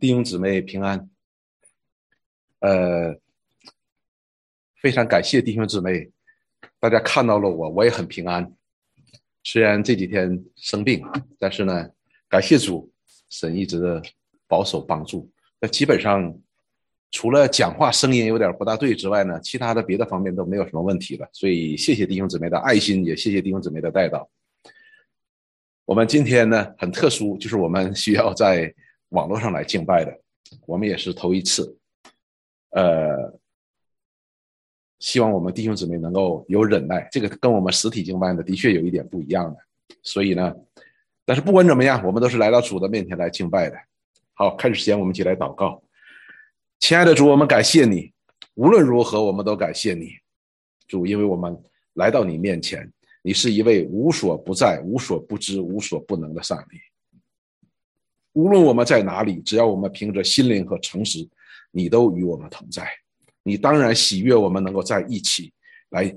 弟兄姊妹平安。呃，非常感谢弟兄姊妹，大家看到了我，我也很平安。虽然这几天生病，但是呢，感谢主，神一直的保守帮助。那基本上除了讲话声音有点不大对之外呢，其他的别的方面都没有什么问题了。所以谢谢弟兄姊妹的爱心，也谢谢弟兄姊妹的带导。我们今天呢很特殊，就是我们需要在网络上来敬拜的，我们也是头一次，呃，希望我们弟兄姊妹能够有忍耐，这个跟我们实体敬拜的的确有一点不一样的，所以呢，但是不管怎么样，我们都是来到主的面前来敬拜的。好，开始时间，我们一起来祷告，亲爱的主，我们感谢你，无论如何，我们都感谢你，主，因为我们来到你面前。你是一位无所不在、无所不知、无所不能的上帝。无论我们在哪里，只要我们凭着心灵和诚实，你都与我们同在。你当然喜悦我们能够在一起来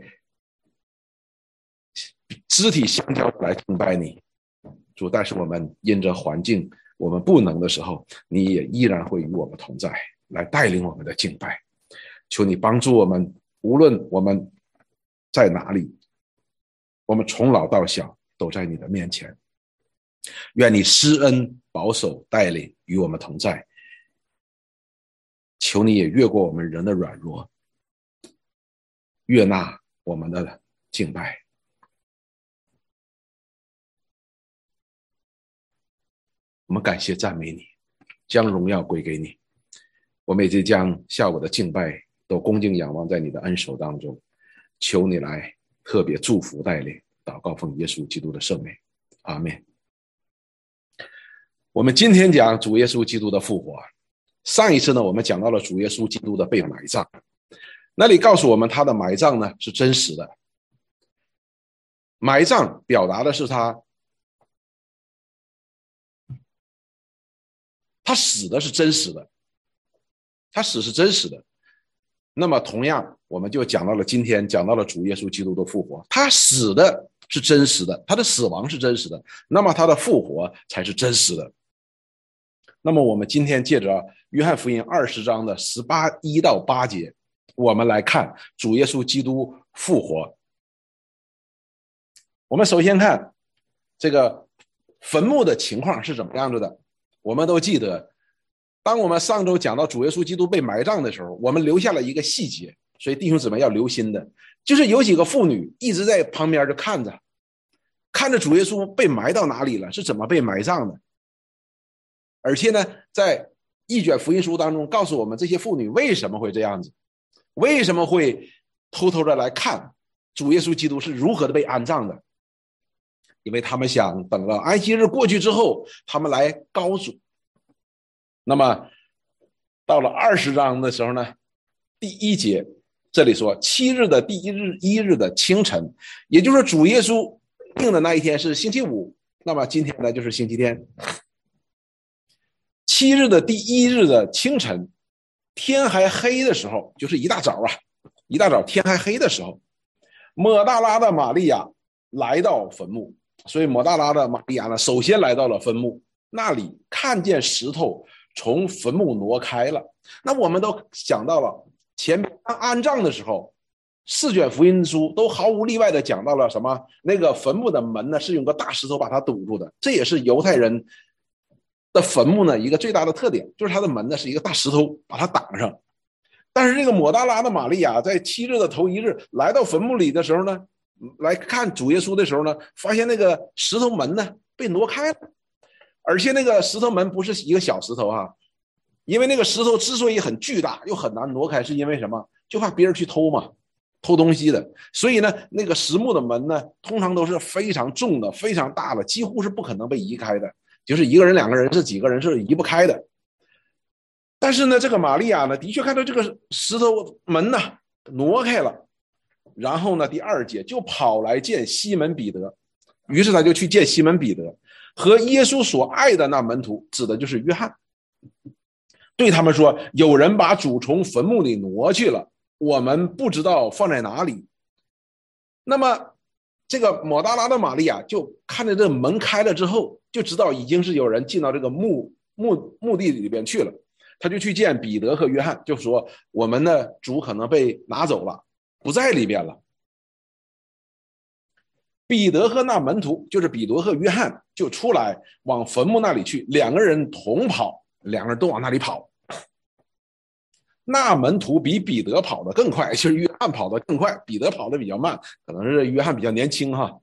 肢体相交来敬拜你，主。但是我们因着环境，我们不能的时候，你也依然会与我们同在，来带领我们的敬拜。求你帮助我们，无论我们在哪里。我们从老到小都在你的面前，愿你施恩保守带领与我们同在。求你也越过我们人的软弱，悦纳我们的敬拜。我们感谢赞美你，将荣耀归给你。我们也将下午的敬拜都恭敬仰望在你的恩手当中，求你来。特别祝福带领祷告奉耶稣基督的圣名，阿门。我们今天讲主耶稣基督的复活。上一次呢，我们讲到了主耶稣基督的被埋葬，那里告诉我们他的埋葬呢是真实的。埋葬表达的是他，他死的是真实的，他死是真实的。那么，同样，我们就讲到了今天讲到了主耶稣基督的复活，他死的是真实的，他的死亡是真实的，那么他的复活才是真实的。那么，我们今天借着约翰福音二十章的十八一到八节，我们来看主耶稣基督复活。我们首先看这个坟墓的情况是怎么样子的，我们都记得。当我们上周讲到主耶稣基督被埋葬的时候，我们留下了一个细节，所以弟兄姊妹要留心的，就是有几个妇女一直在旁边就看着，看着主耶稣被埋到哪里了，是怎么被埋葬的。而且呢，在一卷福音书当中告诉我们，这些妇女为什么会这样子，为什么会偷偷的来看主耶稣基督是如何的被安葬的，因为他们想等了安息日过去之后，他们来高主。那么，到了二十章的时候呢，第一节这里说七日的第一日一日的清晨，也就是主耶稣定的那一天是星期五。那么今天呢就是星期天。七日的第一日的清晨，天还黑的时候，就是一大早啊，一大早天还黑的时候，抹大拉的玛利亚来到坟墓。所以抹大拉的玛利亚呢，首先来到了坟墓那里，看见石头。从坟墓挪开了，那我们都想到了前面安葬的时候，四卷福音书都毫无例外的讲到了什么？那个坟墓的门呢是用个大石头把它堵住的，这也是犹太人的坟墓呢一个最大的特点，就是它的门呢是一个大石头把它挡上。但是这个抹大拉的玛利亚在七日的头一日来到坟墓里的时候呢，来看主耶稣的时候呢，发现那个石头门呢被挪开了。而且那个石头门不是一个小石头哈，因为那个石头之所以很巨大又很难挪开，是因为什么？就怕别人去偷嘛，偷东西的。所以呢，那个实木的门呢，通常都是非常重的、非常大的，几乎是不可能被移开的。就是一个人、两个人、是几个人是移不开的。但是呢，这个玛利亚呢，的确看到这个石头门呢挪开了，然后呢，第二节就跑来见西门彼得，于是他就去见西门彼得。和耶稣所爱的那门徒，指的就是约翰，对他们说：“有人把主从坟墓里挪去了，我们不知道放在哪里。”那么，这个抹大拉的玛利亚就看着这门开了之后，就知道已经是有人进到这个墓墓墓地里边去了，他就去见彼得和约翰，就说我们的主可能被拿走了，不在里边了。彼得和那门徒，就是彼得和约翰，就出来往坟墓那里去，两个人同跑，两个人都往那里跑。那门徒比彼得跑得更快，就是约翰跑得更快，彼得跑得比较慢，可能是约翰比较年轻哈。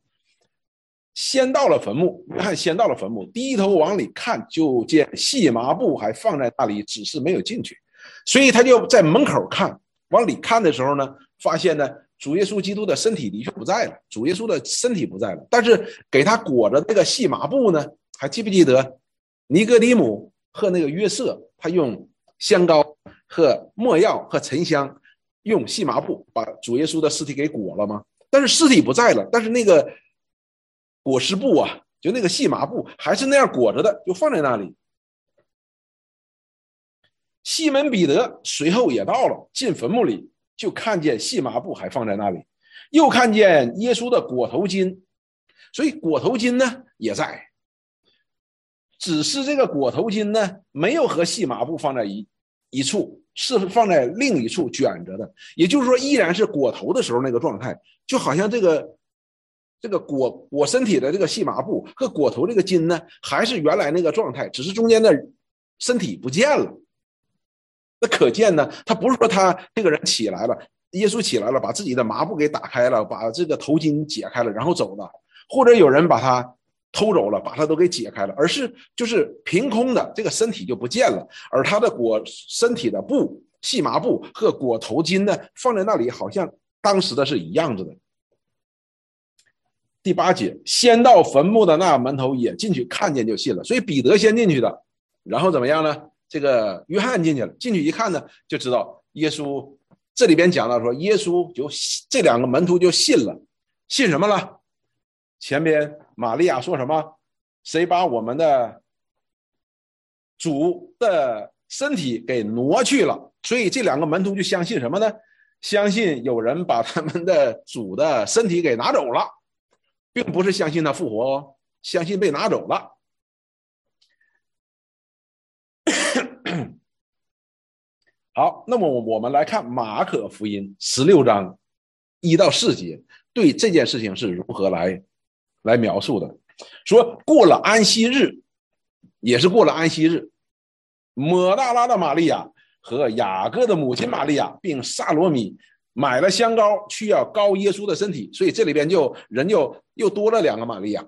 先到了坟墓，约翰先到了坟墓，低头往里看，就见细麻布还放在那里，只是没有进去，所以他就在门口看，往里看的时候呢，发现呢。主耶稣基督的身体的确不在了，主耶稣的身体不在了，但是给他裹着那个细麻布呢？还记不记得尼哥底姆和那个约瑟，他用香膏和墨药和沉香，用细麻布把主耶稣的尸体给裹了吗？但是尸体不在了，但是那个裹尸布啊，就那个细麻布还是那样裹着的，就放在那里。西门彼得随后也到了，进坟墓里。就看见细麻布还放在那里，又看见耶稣的裹头巾，所以裹头巾呢也在，只是这个裹头巾呢没有和细麻布放在一一处，是放在另一处卷着的。也就是说，依然是裹头的时候那个状态，就好像这个这个裹裹身体的这个细麻布和裹头这个巾呢，还是原来那个状态，只是中间的身体不见了。那可见呢，他不是说他这个人起来了，耶稣起来了，把自己的麻布给打开了，把这个头巾解开了，然后走了，或者有人把他偷走了，把他都给解开了，而是就是凭空的这个身体就不见了，而他的裹身体的布细麻布和裹头巾呢，放在那里，好像当时的是一样子的。第八节，先到坟墓的那门头也进去看见就信了，所以彼得先进去的，然后怎么样呢？这个约翰进去了，进去一看呢，就知道耶稣。这里边讲到说，耶稣就这两个门徒就信了，信什么了？前边玛利亚说什么？谁把我们的主的身体给挪去了？所以这两个门徒就相信什么呢？相信有人把他们的主的身体给拿走了，并不是相信他复活哦，相信被拿走了。好，那么我们来看马可福音十六章一到四节，对这件事情是如何来来描述的？说过了安息日，也是过了安息日，抹大拉的玛利亚和雅各的母亲玛利亚，并萨罗米买了香膏去要膏耶稣的身体，所以这里边就人就又多了两个玛利亚，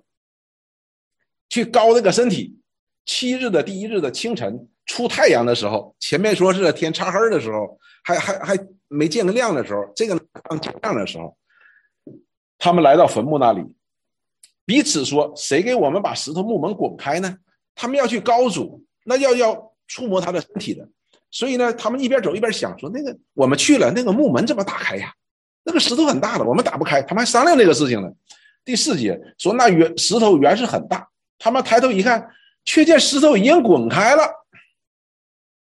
去膏那个身体。七日的第一日的清晨。出太阳的时候，前面说是天擦黑的时候，还还还没见个亮的时候，这个刚天亮的时候，他们来到坟墓那里，彼此说：“谁给我们把石头木门滚开呢？”他们要去高祖，那要要触摸他的身体的，所以呢，他们一边走一边想说：“那个我们去了，那个木门怎么打开呀？那个石头很大的，我们打不开。”他们还商量这个事情呢。第四节说：“那原石头原是很大，他们抬头一看，却见石头已经滚开了。”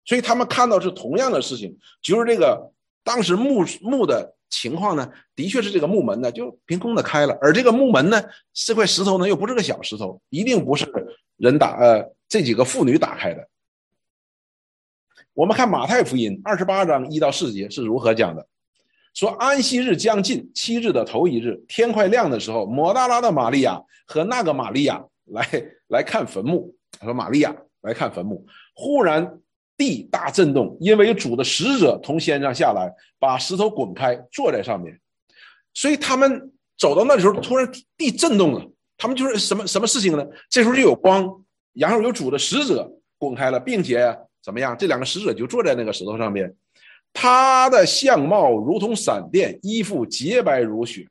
所以他们看到是同样的事情，就是这个当时木木的情况呢，的确是这个木门呢就凭空的开了，而这个木门呢，这块石头呢又不是个小石头，一定不是人打呃这几个妇女打开的。我们看马太福音二十八章一到四节是如何讲的，说安息日将近，七日的头一日，天快亮的时候，摩大拉的玛利亚和那个玛利亚来来看坟墓，说玛利亚来看坟墓，忽然。地大震动，因为有主的使者从天上下来，把石头滚开，坐在上面。所以他们走到那时候，突然地震动了。他们就是什么什么事情呢？这时候就有光，然后有主的使者滚开了，并且怎么样？这两个使者就坐在那个石头上面，他的相貌如同闪电，衣服洁白如雪。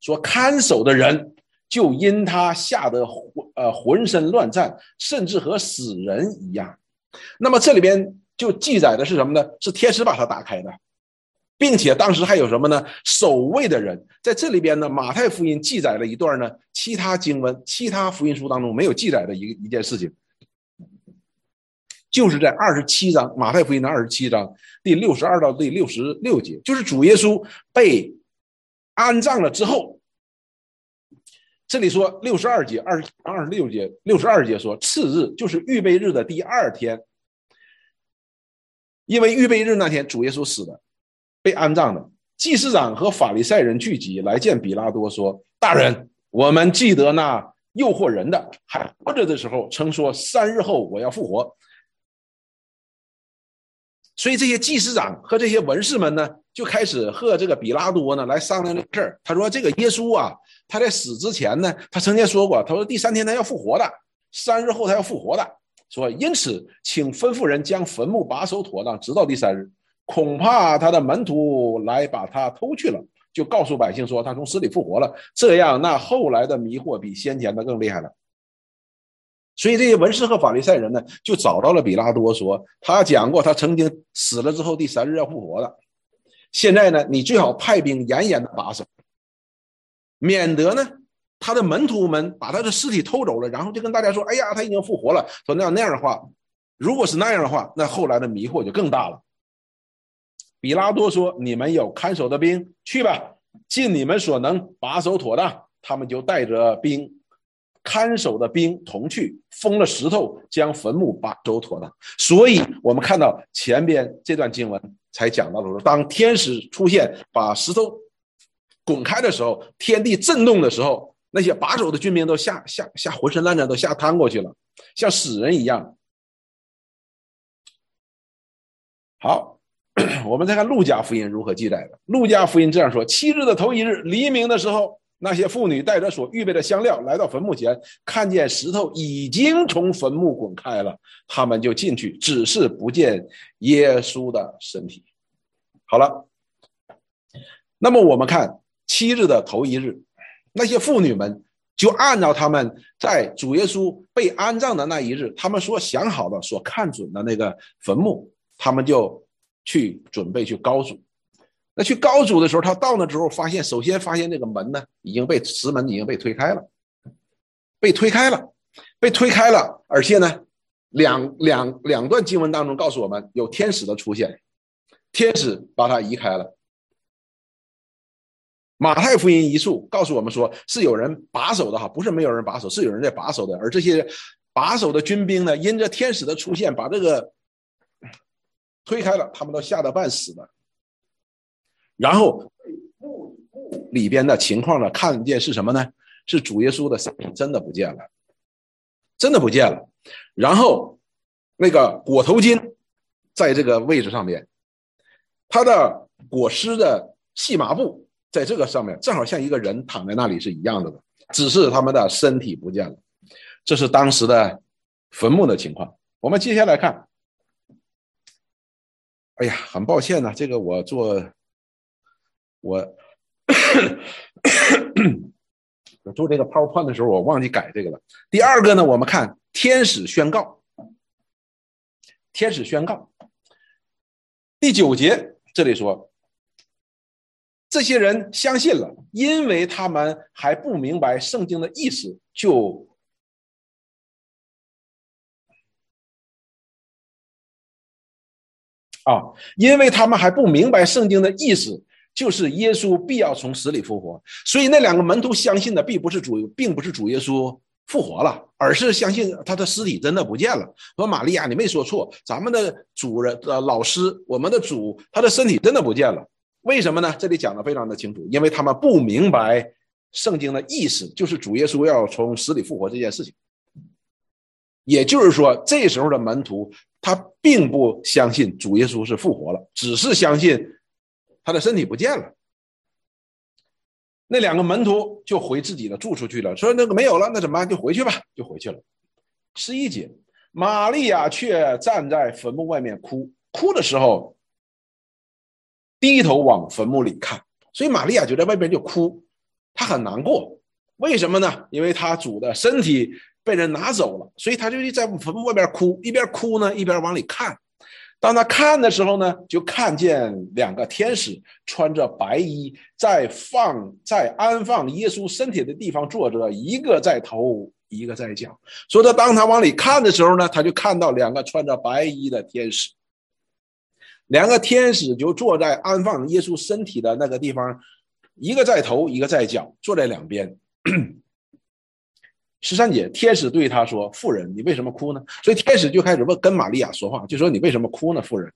说看守的人就因他吓得浑呃浑身乱颤，甚至和死人一样。那么这里边就记载的是什么呢？是天使把它打开的，并且当时还有什么呢？守卫的人在这里边呢。马太福音记载了一段呢，其他经文、其他福音书当中没有记载的一一件事情，就是在二十七章马太福音的二十七章第六十二到第六十六节，就是主耶稣被安葬了之后，这里说六十二节二二十六节六十二节说次日就是预备日的第二天，因为预备日那天主耶稣死了，被安葬的。祭司长和法利赛人聚集来见比拉多，说：“大人，我们记得那诱惑人的还活着的时候，曾说三日后我要复活。”所以这些祭司长和这些文士们呢，就开始和这个比拉多呢来商量这事儿。他说：“这个耶稣啊，他在死之前呢，他曾经说过，他说第三天他要复活的，三日后他要复活的。说因此，请吩咐人将坟墓把守妥当，直到第三日。恐怕他的门徒来把他偷去了，就告诉百姓说他从死里复活了。这样，那后来的迷惑比先前的更厉害了。”所以这些文士和法利赛人呢，就找到了比拉多，说他讲过，他曾经死了之后第三日要复活的。现在呢，你最好派兵严严的把守，免得呢他的门徒们把他的尸体偷走了，然后就跟大家说：“哎呀，他已经复活了。”说那样那样的话，如果是那样的话，那后来的迷惑就更大了。比拉多说：“你们有看守的兵，去吧，尽你们所能把守妥当。”他们就带着兵。看守的兵同去封了石头，将坟墓把守妥当。所以，我们看到前边这段经文才讲到的说，当天使出现把石头滚开的时候，天地震动的时候，那些把守的军兵都吓吓吓浑身烂颤，都吓瘫过去了，像死人一样。好，我们再看路加福音如何记载的。路加福音这样说：七日的头一日黎明的时候。那些妇女带着所预备的香料来到坟墓前，看见石头已经从坟墓滚开了，他们就进去，只是不见耶稣的身体。好了，那么我们看七日的头一日，那些妇女们就按照他们在主耶稣被安葬的那一日，他们所想好的、所看准的那个坟墓，他们就去准备去高主。那去高祖的时候，他到那之后，发现首先发现这个门呢已经被石门已经被推开了，被推开了，被推开了，而且呢，两两两段经文当中告诉我们有天使的出现，天使把它移开了。马太福音一处告诉我们说是有人把守的哈，不是没有人把守，是有人在把守的，而这些把守的军兵呢，因着天使的出现，把这个推开了，他们都吓得半死的。然后里边的情况呢？看见是什么呢？是主耶稣的身体真的不见了，真的不见了。然后那个裹头巾在这个位置上面，他的裹尸的细麻布在这个上面，正好像一个人躺在那里是一样的，只是他们的身体不见了。这是当时的坟墓的情况。我们接下来看，哎呀，很抱歉呢，这个我做。我我做这个 PowerPoint 的时候，我忘记改这个了。第二个呢，我们看天使宣告，天使宣告第九节这里说，这些人相信了，因为他们还不明白圣经的意思，就啊，因为他们还不明白圣经的意思。就是耶稣必要从死里复活，所以那两个门徒相信的并不是主，并不是主耶稣复活了，而是相信他的尸体真的不见了。说玛利亚，你没说错，咱们的主人呃老师，我们的主，他的身体真的不见了。为什么呢？这里讲的非常的清楚，因为他们不明白圣经的意思，就是主耶稣要从死里复活这件事情。也就是说，这时候的门徒他并不相信主耶稣是复活了，只是相信。他的身体不见了，那两个门徒就回自己的住处去了，说那个没有了，那怎么办？就回去吧，就回去了。十一节，玛利亚却站在坟墓外面哭，哭的时候低头往坟墓里看，所以玛利亚就在外边就哭，她很难过。为什么呢？因为她主的身体被人拿走了，所以她就在坟墓外边哭，一边哭呢，一边往里看。当他看的时候呢，就看见两个天使穿着白衣，在放在安放耶稣身体的地方坐着，一个在头，一个在脚。所以，他当他往里看的时候呢，他就看到两个穿着白衣的天使，两个天使就坐在安放耶稣身体的那个地方，一个在头，一个在脚，坐在两边。十三姐，天使对他说：“妇人，你为什么哭呢？”所以天使就开始问跟玛利亚说话，就说：“你为什么哭呢，妇人？”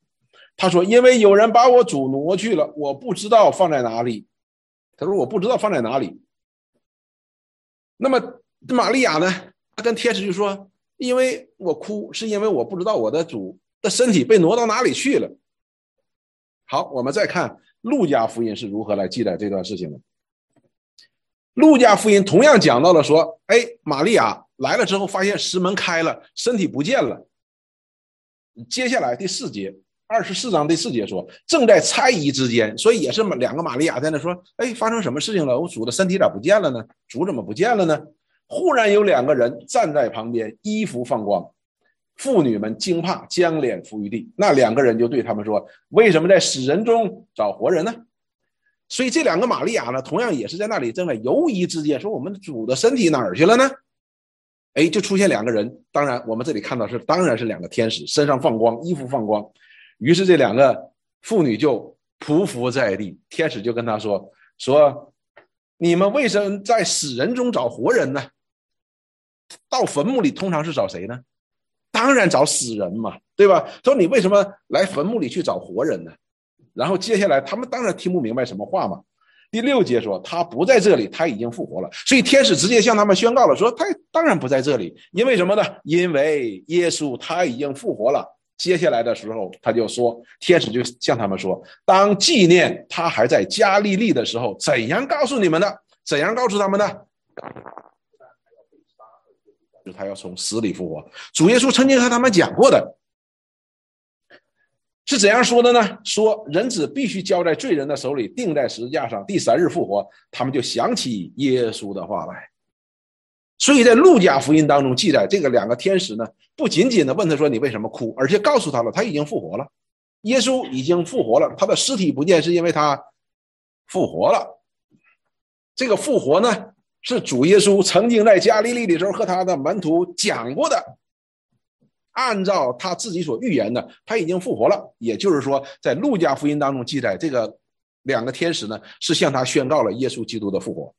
他说：“因为有人把我主挪去了，我不知道放在哪里。”他说：“我不知道放在哪里。”那么玛利亚呢？他跟天使就说：“因为我哭，是因为我不知道我的主的身体被挪到哪里去了。”好，我们再看路加福音是如何来记载这段事情的。路加福音同样讲到了说，哎，玛利亚来了之后，发现石门开了，身体不见了。接下来第四节，二十四章第四节说，正在猜疑之间，所以也是两个玛利亚在那说，哎，发生什么事情了？我主的身体咋不见了呢？主怎么不见了呢？忽然有两个人站在旁边，衣服放光，妇女们惊怕，将脸伏于地。那两个人就对他们说，为什么在死人中找活人呢？所以这两个玛利亚呢，同样也是在那里正在犹疑之间，说我们主的身体哪儿去了呢？哎，就出现两个人。当然，我们这里看到是，当然是两个天使，身上放光，衣服放光。于是这两个妇女就匍匐在地，天使就跟他说：“说你们为什么在死人中找活人呢？到坟墓里通常是找谁呢？当然找死人嘛，对吧？说你为什么来坟墓里去找活人呢？”然后接下来，他们当然听不明白什么话嘛。第六节说他不在这里，他已经复活了。所以天使直接向他们宣告了，说他当然不在这里，因为什么呢？因为耶稣他已经复活了。接下来的时候，他就说，天使就向他们说，当纪念他还在加利利的时候，怎样告诉你们的？怎样告诉他们的？就他要从死里复活。主耶稣曾经和他们讲过的。是怎样说的呢？说人子必须交在罪人的手里，钉在十字架上，第三日复活。他们就想起耶稣的话来。所以在路加福音当中记载，这个两个天使呢，不仅仅的问他说你为什么哭，而且告诉他了他已经复活了，耶稣已经复活了，他的尸体不见是因为他复活了。这个复活呢，是主耶稣曾经在加利利的时候和他的门徒讲过的。按照他自己所预言的，他已经复活了。也就是说，在路加福音当中记载，这个两个天使呢是向他宣告了耶稣基督的复活。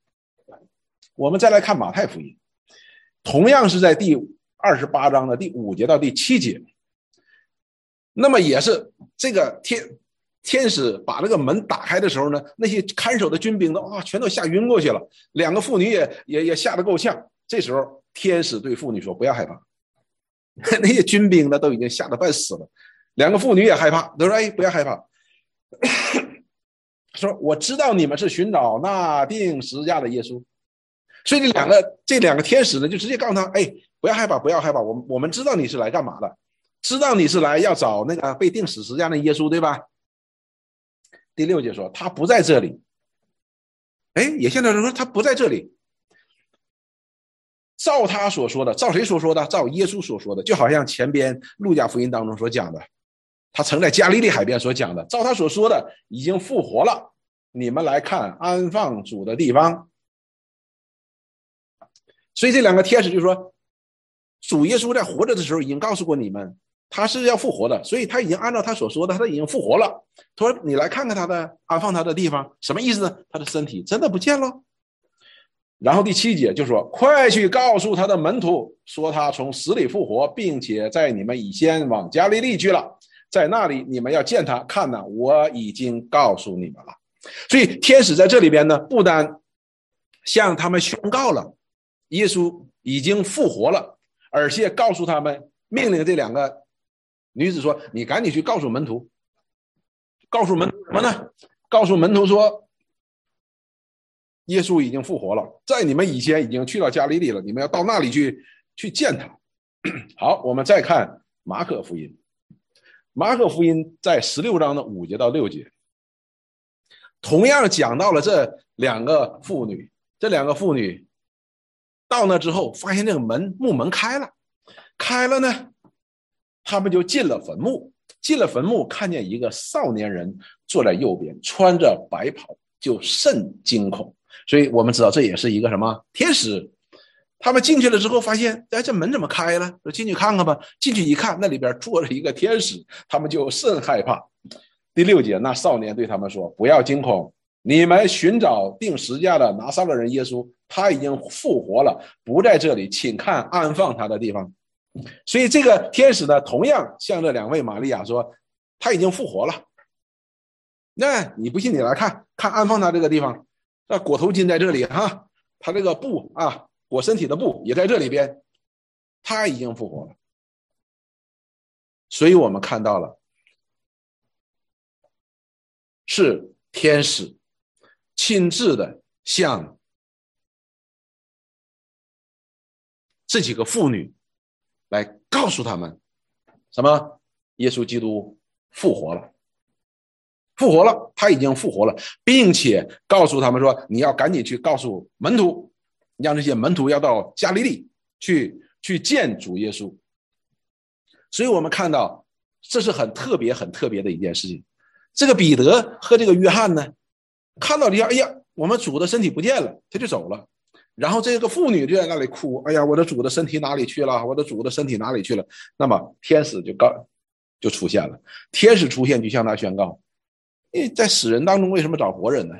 我们再来看马太福音，同样是在第二十八章的第五节到第七节。那么也是这个天天使把这个门打开的时候呢，那些看守的军兵都啊全都吓晕过去了，两个妇女也也也吓得够呛。这时候天使对妇女说：“不要害怕。”那些军兵呢，都已经吓得半死了。两个妇女也害怕，都说：“哎，不要害怕。”说：“我知道你们是寻找那钉十字架的耶稣。”所以这两个这两个天使呢，就直接告诉他：“哎，不要害怕，不要害怕。我我们知道你是来干嘛的，知道你是来要找那个被钉死十字架的耶稣，对吧？”第六节说：“他不在这里。”哎，也现在说他不在这里。照他所说的，照谁所说的？照耶稣所说的，就好像前边路加福音当中所讲的，他曾在加利利海边所讲的，照他所说的，已经复活了。你们来看安放主的地方。所以这两个天使就说，主耶稣在活着的时候已经告诉过你们，他是要复活的，所以他已经按照他所说的，他已经复活了。他说：“你来看看他的安放他的地方，什么意思呢？他的身体真的不见了。”然后第七节就说：“快去告诉他的门徒，说他从死里复活，并且在你们以先往加利利去了，在那里你们要见他。看呐，我已经告诉你们了。所以天使在这里边呢，不单向他们宣告了耶稣已经复活了，而且告诉他们，命令这两个女子说：你赶紧去告诉门徒，告诉门什么呢？告诉门徒说。”耶稣已经复活了，在你们以前已经去到加利利了，你们要到那里去去见他。好，我们再看马可福音。马可福音在十六章的五节到六节，同样讲到了这两个妇女。这两个妇女到那之后，发现这个门木门开了，开了呢，他们就进了坟墓。进了坟墓，看见一个少年人坐在右边，穿着白袍，就甚惊恐。所以我们知道这也是一个什么天使，他们进去了之后发现，哎，这门怎么开了？说进去看看吧。进去一看，那里边坐着一个天使，他们就甚害怕。第六节，那少年对他们说：“不要惊恐，你们寻找定十架的拿撒勒人耶稣，他已经复活了，不在这里，请看安放他的地方。所以这个天使呢，同样向这两位玛利亚说，他已经复活了。那你不信，你来看看安放他这个地方，那裹头巾在这里哈，他这个布啊，裹身体的布也在这里边，他已经复活了。所以我们看到了，是天使亲自的向这几个妇女来告诉他们，什么？耶稣基督复活了，复活了，他已经复活了，并且告诉他们说：“你要赶紧去告诉门徒，让这些门徒要到加利利去去见主耶稣。”所以我们看到，这是很特别、很特别的一件事情。这个彼得和这个约翰呢，看到了下，哎呀，我们主的身体不见了，他就走了。然后这个妇女就在那里哭，哎呀，我的主的身体哪里去了？我的主的身体哪里去了？那么天使就告，就出现了。天使出现就向他宣告：，你在死人当中为什么找活人呢？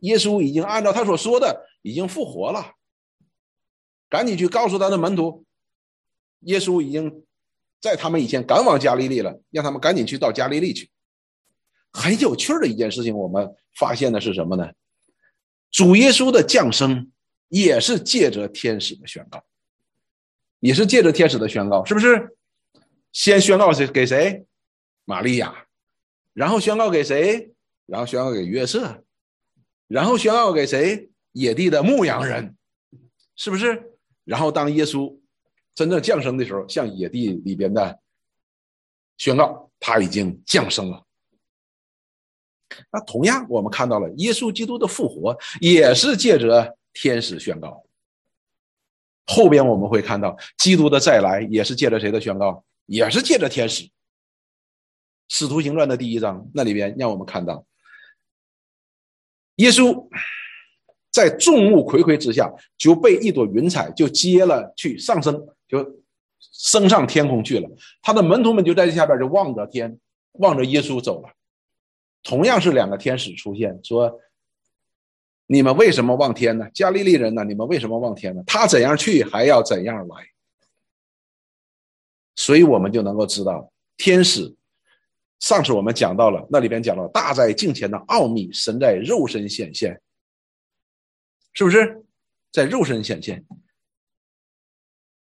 耶稣已经按照他所说的，已经复活了。赶紧去告诉他的门徒，耶稣已经。在他们以前赶往加利利了，让他们赶紧去到加利利去。很有趣的一件事情，我们发现的是什么呢？主耶稣的降生也是借着天使的宣告，也是借着天使的宣告，是不是？先宣告谁给谁？玛利亚，然后宣告给谁？然后宣告给约瑟，然后宣告给谁？野地的牧羊人，是不是？然后当耶稣。真正降生的时候，向野地里边的宣告，他已经降生了。那同样，我们看到了耶稣基督的复活，也是借着天使宣告。后边我们会看到，基督的再来也是借着谁的宣告？也是借着天使。使徒行传的第一章那里边，让我们看到耶稣。在众目睽睽之下，就被一朵云彩就接了去上升，就升上天空去了。他的门徒们就在这下边就望着天，望着耶稣走了。同样是两个天使出现，说：“你们为什么望天呢？加利利人呢？你们为什么望天呢？他怎样去，还要怎样来。”所以我们就能够知道，天使上次我们讲到了，那里边讲到大在镜前的奥秘，神在肉身显现。是不是在肉身显现，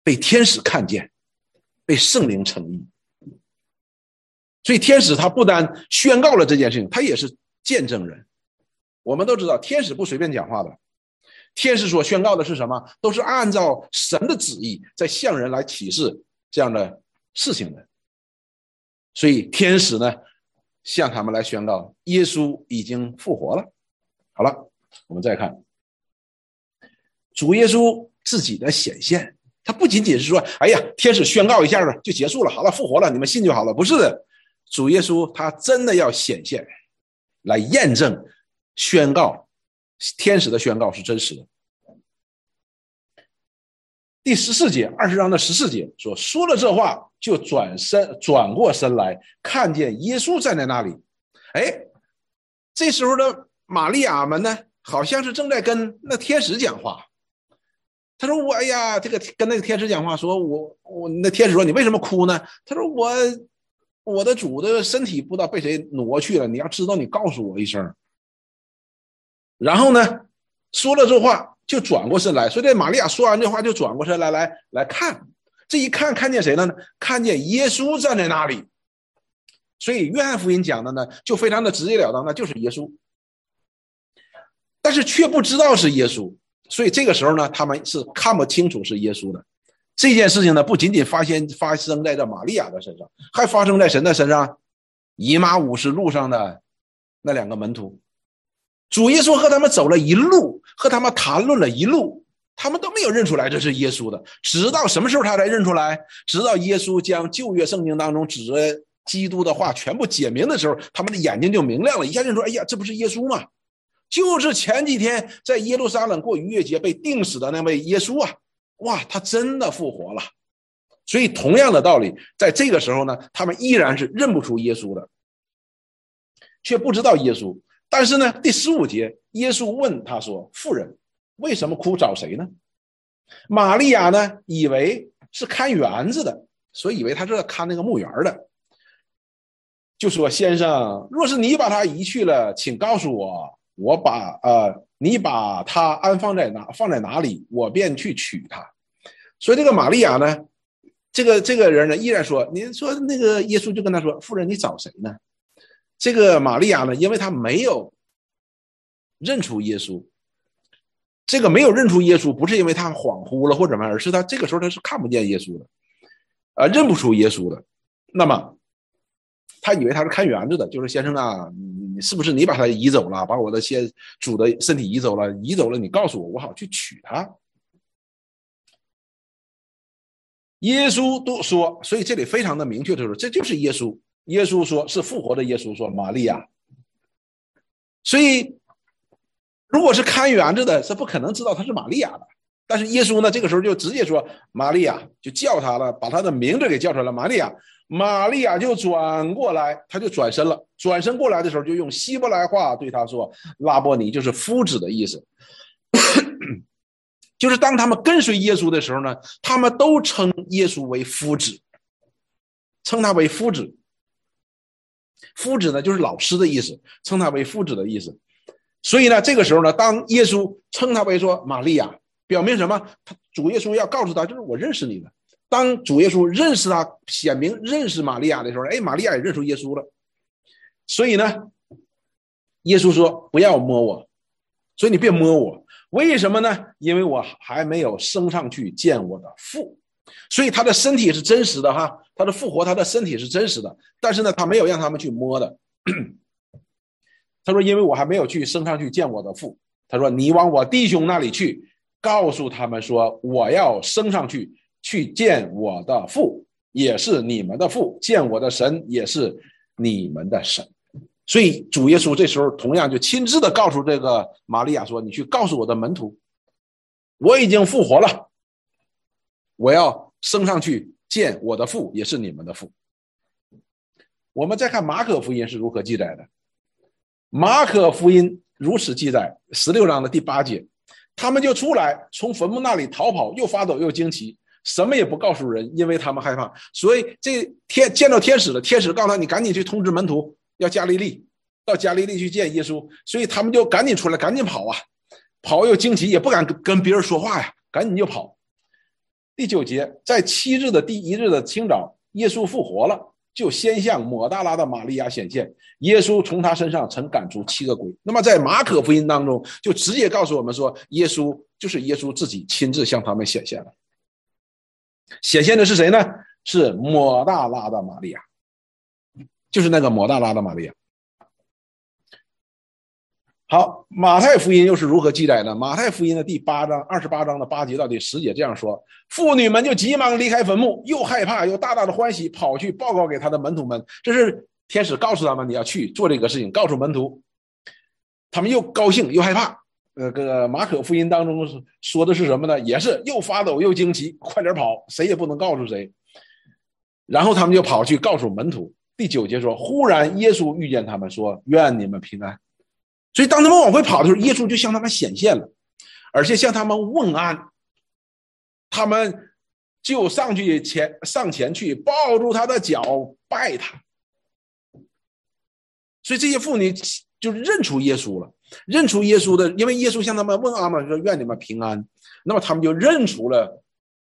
被天使看见，被圣灵成义？所以天使他不单宣告了这件事情，他也是见证人。我们都知道，天使不随便讲话的。天使所宣告的是什么？都是按照神的旨意在向人来启示这样的事情的。所以天使呢，向他们来宣告，耶稣已经复活了。好了，我们再看。主耶稣自己的显现，他不仅仅是说：“哎呀，天使宣告一下子就结束了，好了，复活了，你们信就好了。”不是的，主耶稣他真的要显现，来验证、宣告天使的宣告是真实的。第十四节，二十章的十四节说：“说了这话，就转身转过身来，看见耶稣站在那里。”哎，这时候的玛利亚们呢，好像是正在跟那天使讲话。他说：“我哎呀，这个跟那个天使讲话，说我我那天使说你为什么哭呢？他说我我的主的身体不知道被谁挪去了，你要知道你告诉我一声。然后呢，说了这话就转过身来，所以这玛利亚说完这话就转过身来来来看，这一看看见谁了呢？看见耶稣站在那里。所以约翰福音讲的呢，就非常的直截了当，那就是耶稣，但是却不知道是耶稣。”所以这个时候呢，他们是看不清楚是耶稣的。这件事情呢，不仅仅发现发生在这玛利亚的身上，还发生在神的身上。以马五十路上的那两个门徒，主耶稣和他们走了一路，和他们谈论了一路，他们都没有认出来这是耶稣的。直到什么时候他才认出来？直到耶稣将旧约圣经当中指着基督的话全部解明的时候，他们的眼睛就明亮了，一下认出：哎呀，这不是耶稣吗？就是前几天在耶路撒冷过逾越节被钉死的那位耶稣啊！哇，他真的复活了。所以同样的道理，在这个时候呢，他们依然是认不出耶稣的，却不知道耶稣。但是呢，第十五节，耶稣问他说：“妇人，为什么哭？找谁呢？”玛利亚呢，以为是看园子的，所以以为他是看那个墓园的，就说：“先生，若是你把他移去了，请告诉我，我把呃，你把他安放在哪，放在哪里，我便去取他。”所以这个玛利亚呢，这个这个人呢，依然说：“您说那个耶稣就跟他说，夫人，你找谁呢？”这个玛利亚呢，因为她没有认出耶稣，这个没有认出耶稣，不是因为她恍惚了或者什么，而是她这个时候她是看不见耶稣的，啊，认不出耶稣的。那么，他以为他是看园子的，就是先生啊，你是不是你把他移走了，把我的先主的身体移走了，移走了，你告诉我，我好去取他。耶稣都说，所以这里非常的明确的说，这就是耶稣。耶稣说：“是复活的。”耶稣说：“玛利亚。”所以，如果是看园子的，是不可能知道他是玛利亚的。但是耶稣呢，这个时候就直接说：“玛利亚。”就叫他了，把他的名字给叫出来了。玛利亚，玛利亚就转过来，他就转身了。转身过来的时候，就用希伯来话对他说：“拉波尼，就是夫子的意思。”就是当他们跟随耶稣的时候呢，他们都称耶稣为夫子，称他为夫子。夫子呢，就是老师的意思，称他为夫子的意思。所以呢，这个时候呢，当耶稣称他为说玛利亚，表明什么？他主耶稣要告诉他，就是我认识你了。当主耶稣认识他，显明认识玛利亚的时候，哎，玛利亚也认出耶稣了。所以呢，耶稣说不要摸我，所以你别摸我。为什么呢？因为我还没有升上去见我的父。所以他的身体是真实的哈，他的复活，他的身体是真实的，但是呢，他没有让他们去摸的。他说：“因为我还没有去升上去见我的父。”他说：“你往我弟兄那里去，告诉他们说，我要升上去去见我的父，也是你们的父；见我的神，也是你们的神。”所以主耶稣这时候同样就亲自的告诉这个玛利亚说：“你去告诉我的门徒，我已经复活了。”我要升上去见我的父，也是你们的父。我们再看马可福音是如何记载的。马可福音如此记载：十六章的第八节，他们就出来，从坟墓那里逃跑，又发抖又惊奇，什么也不告诉人，因为他们害怕。所以这天见到天使了，天使告诉他：“你赶紧去通知门徒，要加利利，到加利利去见耶稣。”所以他们就赶紧出来，赶紧跑啊，跑又惊奇，也不敢跟跟别人说话呀，赶紧就跑。第九节，在七日的第一日的清早，耶稣复活了，就先向抹大拉的玛利亚显现。耶稣从他身上曾赶出七个鬼。那么在马可福音当中，就直接告诉我们说，耶稣就是耶稣自己亲自向他们显现了。显现的是谁呢？是抹大拉的玛利亚，就是那个抹大拉的玛利亚。好，马太福音又是如何记载的？马太福音的第八章二十八章的八节到第十节这样说：妇女们就急忙离开坟墓，又害怕又大大的欢喜，跑去报告给他的门徒们。这是天使告诉他们你要去做这个事情，告诉门徒。他们又高兴又害怕。呃，个马可福音当中说的是什么呢？也是又发抖又惊奇，快点跑，谁也不能告诉谁。然后他们就跑去告诉门徒。第九节说：忽然耶稣遇见他们，说：愿你们平安。所以，当他们往回跑的时候，耶稣就向他们显现了，而且向他们问安。他们就上去前上前去抱住他的脚，拜他。所以这些妇女就认出耶稣了，认出耶稣的，因为耶稣向他们问安嘛，说愿你们平安。那么他们就认出了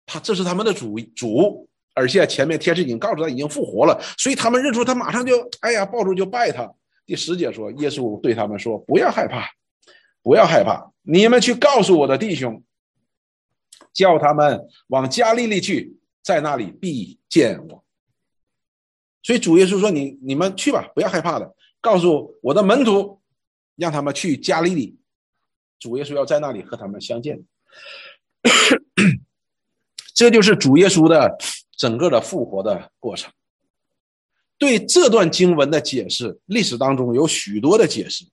他，这是他们的主主，而且前面天使已经告诉他已经复活了，所以他们认出他，马上就哎呀抱住就拜他。第十节说，耶稣对他们说：“不要害怕，不要害怕，你们去告诉我的弟兄，叫他们往加利利去，在那里必见我。”所以主耶稣说：“你你们去吧，不要害怕的，告诉我的门徒，让他们去加利利。主耶稣要在那里和他们相见。”这就是主耶稣的整个的复活的过程。对这段经文的解释，历史当中有许多的解释，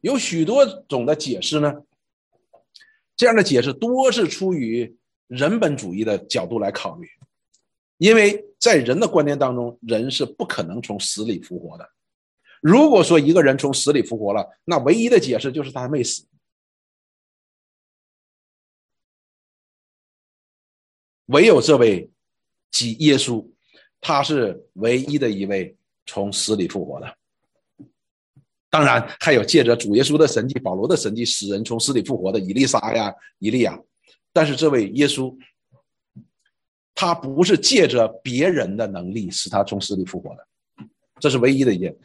有许多种的解释呢。这样的解释多是出于人本主义的角度来考虑，因为在人的观念当中，人是不可能从死里复活的。如果说一个人从死里复活了，那唯一的解释就是他还没死。唯有这位即耶稣，他是唯一的一位从死里复活的。当然，还有借着主耶稣的神迹、保罗的神迹，使人从死里复活的以利沙呀、以利亚。但是这位耶稣，他不是借着别人的能力使他从死里复活的，这是唯一的一件。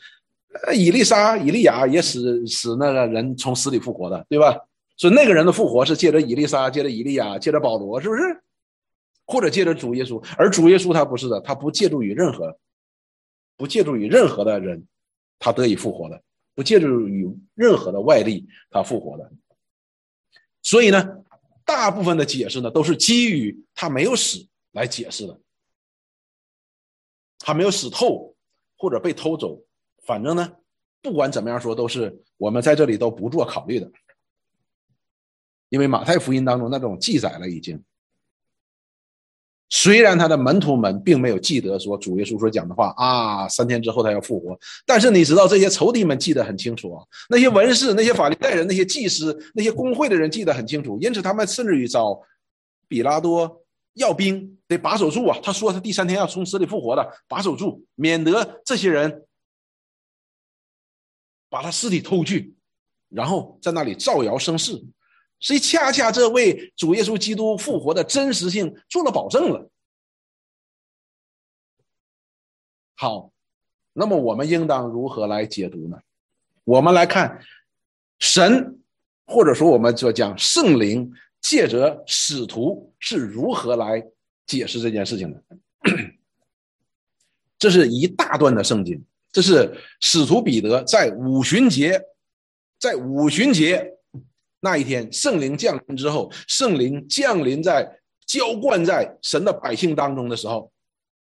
呃，以利沙、以利亚也使使那个人从死里复活的，对吧？所以那个人的复活是借着以利沙、借着以利亚、借着保罗，是不是？或者借着主耶稣？而主耶稣他不是的，他不借助于任何，不借助于任何的人，他得以复活的。不借助于任何的外力，他复活的。所以呢，大部分的解释呢，都是基于他没有死来解释的。他没有死透，或者被偷走，反正呢，不管怎么样说，都是我们在这里都不做考虑的，因为马太福音当中那种记载了已经。虽然他的门徒们并没有记得说主耶稣所讲的话啊，三天之后他要复活，但是你知道这些仇敌们记得很清楚啊，那些文士、那些法利赛人、那些祭司、那些工会的人记得很清楚，因此他们甚至于找比拉多要兵，得把守住啊。他说他第三天要从死里复活的，把守住，免得这些人把他尸体偷去，然后在那里造谣生事。所以，恰恰这为主耶稣基督复活的真实性做了保证了。好，那么我们应当如何来解读呢？我们来看神，或者说我们就讲圣灵，借着使徒是如何来解释这件事情的。这是一大段的圣经，这是使徒彼得在五旬节，在五旬节。那一天，圣灵降临之后，圣灵降临在浇灌在神的百姓当中的时候，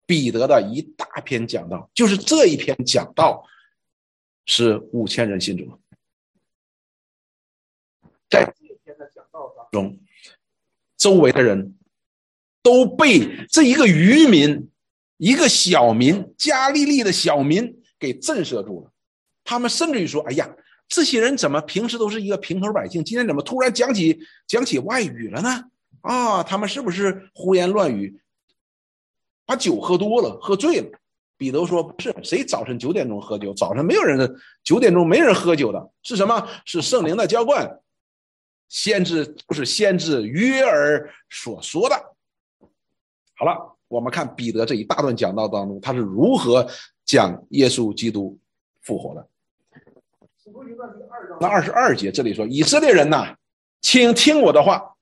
彼得的一大篇讲道，就是这一篇讲道，是五千人信主。在这一篇的讲道当中，周围的人都被这一个渔民、一个小民、加利利的小民给震慑住了。他们甚至于说：“哎呀！”这些人怎么平时都是一个平头百姓，今天怎么突然讲起讲起外语了呢？啊，他们是不是胡言乱语，把酒喝多了，喝醉了？彼得说：“不是，谁早晨九点钟喝酒？早晨没有人九点钟没人喝酒的，是什么？是圣灵的浇灌。先知不是先知约尔所说的。好了，我们看彼得这一大段讲道当中，他是如何讲耶稣基督复活的。”那二十二节这里说：“以色列人呐，请听我的话。”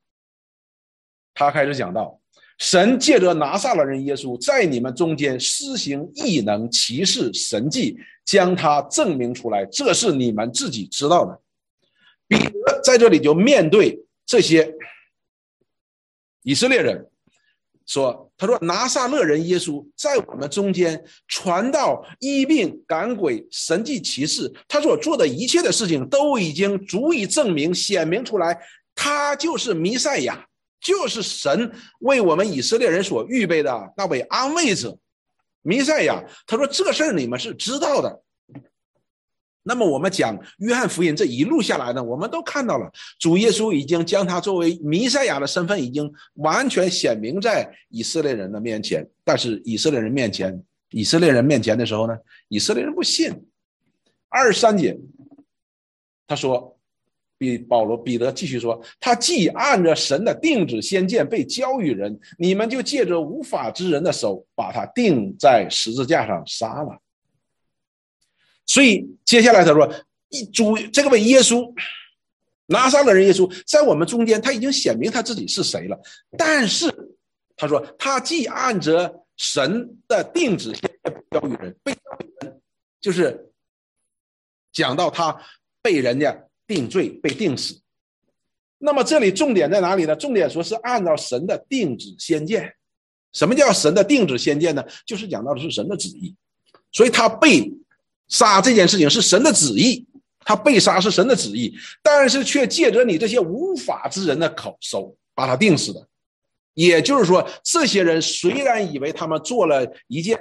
他开始讲到，神借着拿撒勒人耶稣在你们中间施行异能、奇事、神迹，将他证明出来，这是你们自己知道的。彼得在这里就面对这些以色列人。说，他说拿撒勒人耶稣在我们中间传道、医病、赶鬼、神迹奇事，他所做的一切的事情都已经足以证明、显明出来，他就是弥赛亚，就是神为我们以色列人所预备的那位安慰者，弥赛亚。他说这事儿你们是知道的。那么我们讲约翰福音这一路下来呢，我们都看到了主耶稣已经将他作为弥赛亚的身份已经完全显明在以色列人的面前。但是以色列人面前，以色列人面前的时候呢，以色列人不信。二十三节，他说，比保罗彼得继续说，他既按着神的定旨先见被交与人，你们就借着无法之人的手把他钉在十字架上杀了。所以接下来他说：“一主这个位耶稣，拿撒勒人耶稣在我们中间，他已经显明他自己是谁了。但是他说，他既按着神的定旨交与人，被交与人，就是讲到他被人家定罪、被定死。那么这里重点在哪里呢？重点说是按照神的定旨先见。什么叫神的定旨先见呢？就是讲到的是神的旨意。所以他被。”杀这件事情是神的旨意，他被杀是神的旨意，但是却借着你这些无法之人的口手把他定死的。也就是说，这些人虽然以为他们做了一件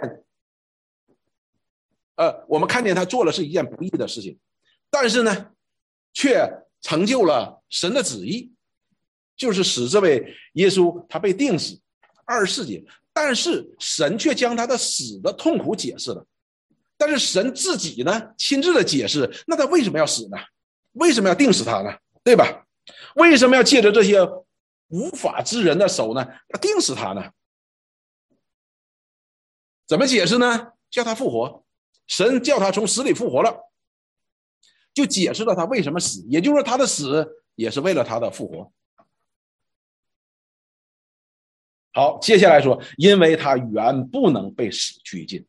呃，我们看见他做了是一件不义的事情，但是呢，却成就了神的旨意，就是使这位耶稣他被钉死。二十四节，但是神却将他的死的痛苦解释了。但是神自己呢，亲自的解释，那他为什么要死呢？为什么要钉死他呢？对吧？为什么要借着这些无法之人的手呢，要钉死他呢？怎么解释呢？叫他复活，神叫他从死里复活了，就解释了他为什么死，也就是说他的死也是为了他的复活。好，接下来说，因为他原不能被死拘禁。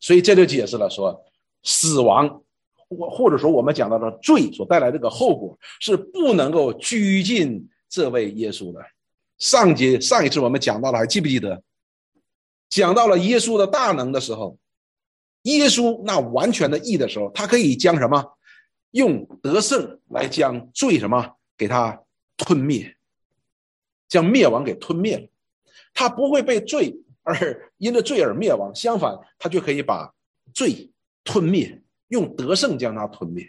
所以这就解释了说，死亡或或者说我们讲到的罪所带来这个后果是不能够拘禁这位耶稣的。上节上一次我们讲到了，还记不记得？讲到了耶稣的大能的时候，耶稣那完全的义的时候，他可以将什么用得胜来将罪什么给他吞灭，将灭亡给吞灭了，他不会被罪。而因着罪而灭亡，相反，他就可以把罪吞灭，用得胜将它吞灭。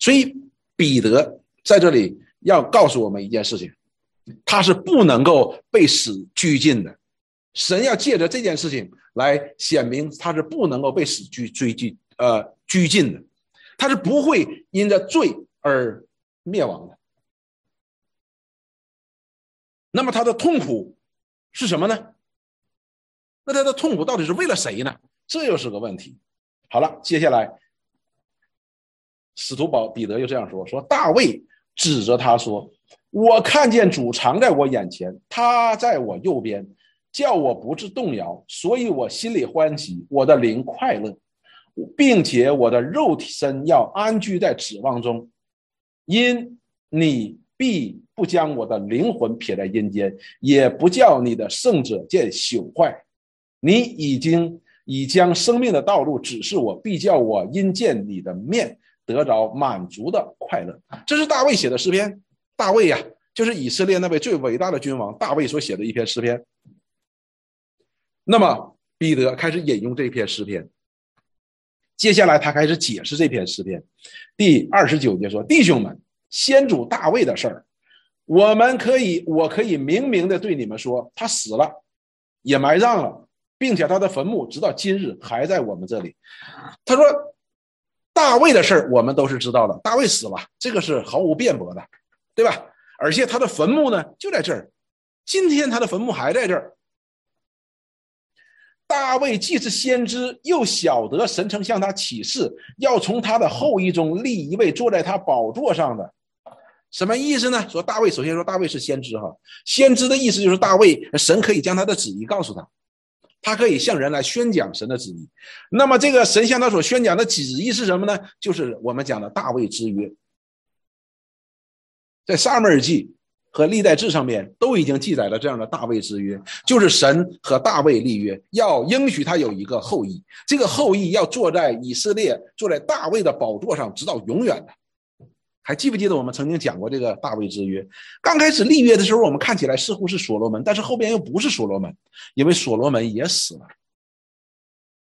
所以彼得在这里要告诉我们一件事情，他是不能够被死拘禁的。神要借着这件事情来显明他是不能够被死拘追拘呃拘禁的，他是不会因着罪而灭亡的。那么他的痛苦是什么呢？那他的痛苦到底是为了谁呢？这又是个问题。好了，接下来，使徒保彼得又这样说：“说大卫指着他说，我看见主藏在我眼前，他在我右边，叫我不致动摇，所以我心里欢喜，我的灵快乐，并且我的肉体身要安居在指望中，因你必不将我的灵魂撇在阴间，也不叫你的圣者见朽坏。”你已经已将生命的道路指示我，必叫我因见你的面得着满足的快乐。这是大卫写的诗篇。大卫呀，就是以色列那位最伟大的君王大卫所写的一篇诗篇。那么彼得开始引用这篇诗篇，接下来他开始解释这篇诗篇。第二十九节说：“弟兄们，先祖大卫的事儿，我们可以，我可以明明的对你们说，他死了，也埋葬了。”并且他的坟墓直到今日还在我们这里。他说：“大卫的事儿我们都是知道的，大卫死了，这个是毫无辩驳的，对吧？而且他的坟墓呢就在这儿，今天他的坟墓还在这儿。大卫既是先知，又晓得神曾向他启示，要从他的后裔中立一位坐在他宝座上的，什么意思呢？说大卫首先说大卫是先知哈，先知的意思就是大卫神可以将他的旨意告诉他。”他可以向人来宣讲神的旨意，那么这个神向他所宣讲的旨意是什么呢？就是我们讲的大卫之约，在撒母耳记和历代志上面都已经记载了这样的大卫之约，就是神和大卫立约，要应许他有一个后裔，这个后裔要坐在以色列，坐在大卫的宝座上，直到永远的。还记不记得我们曾经讲过这个大卫之约？刚开始立约的时候，我们看起来似乎是所罗门，但是后边又不是所罗门，因为所罗门也死了。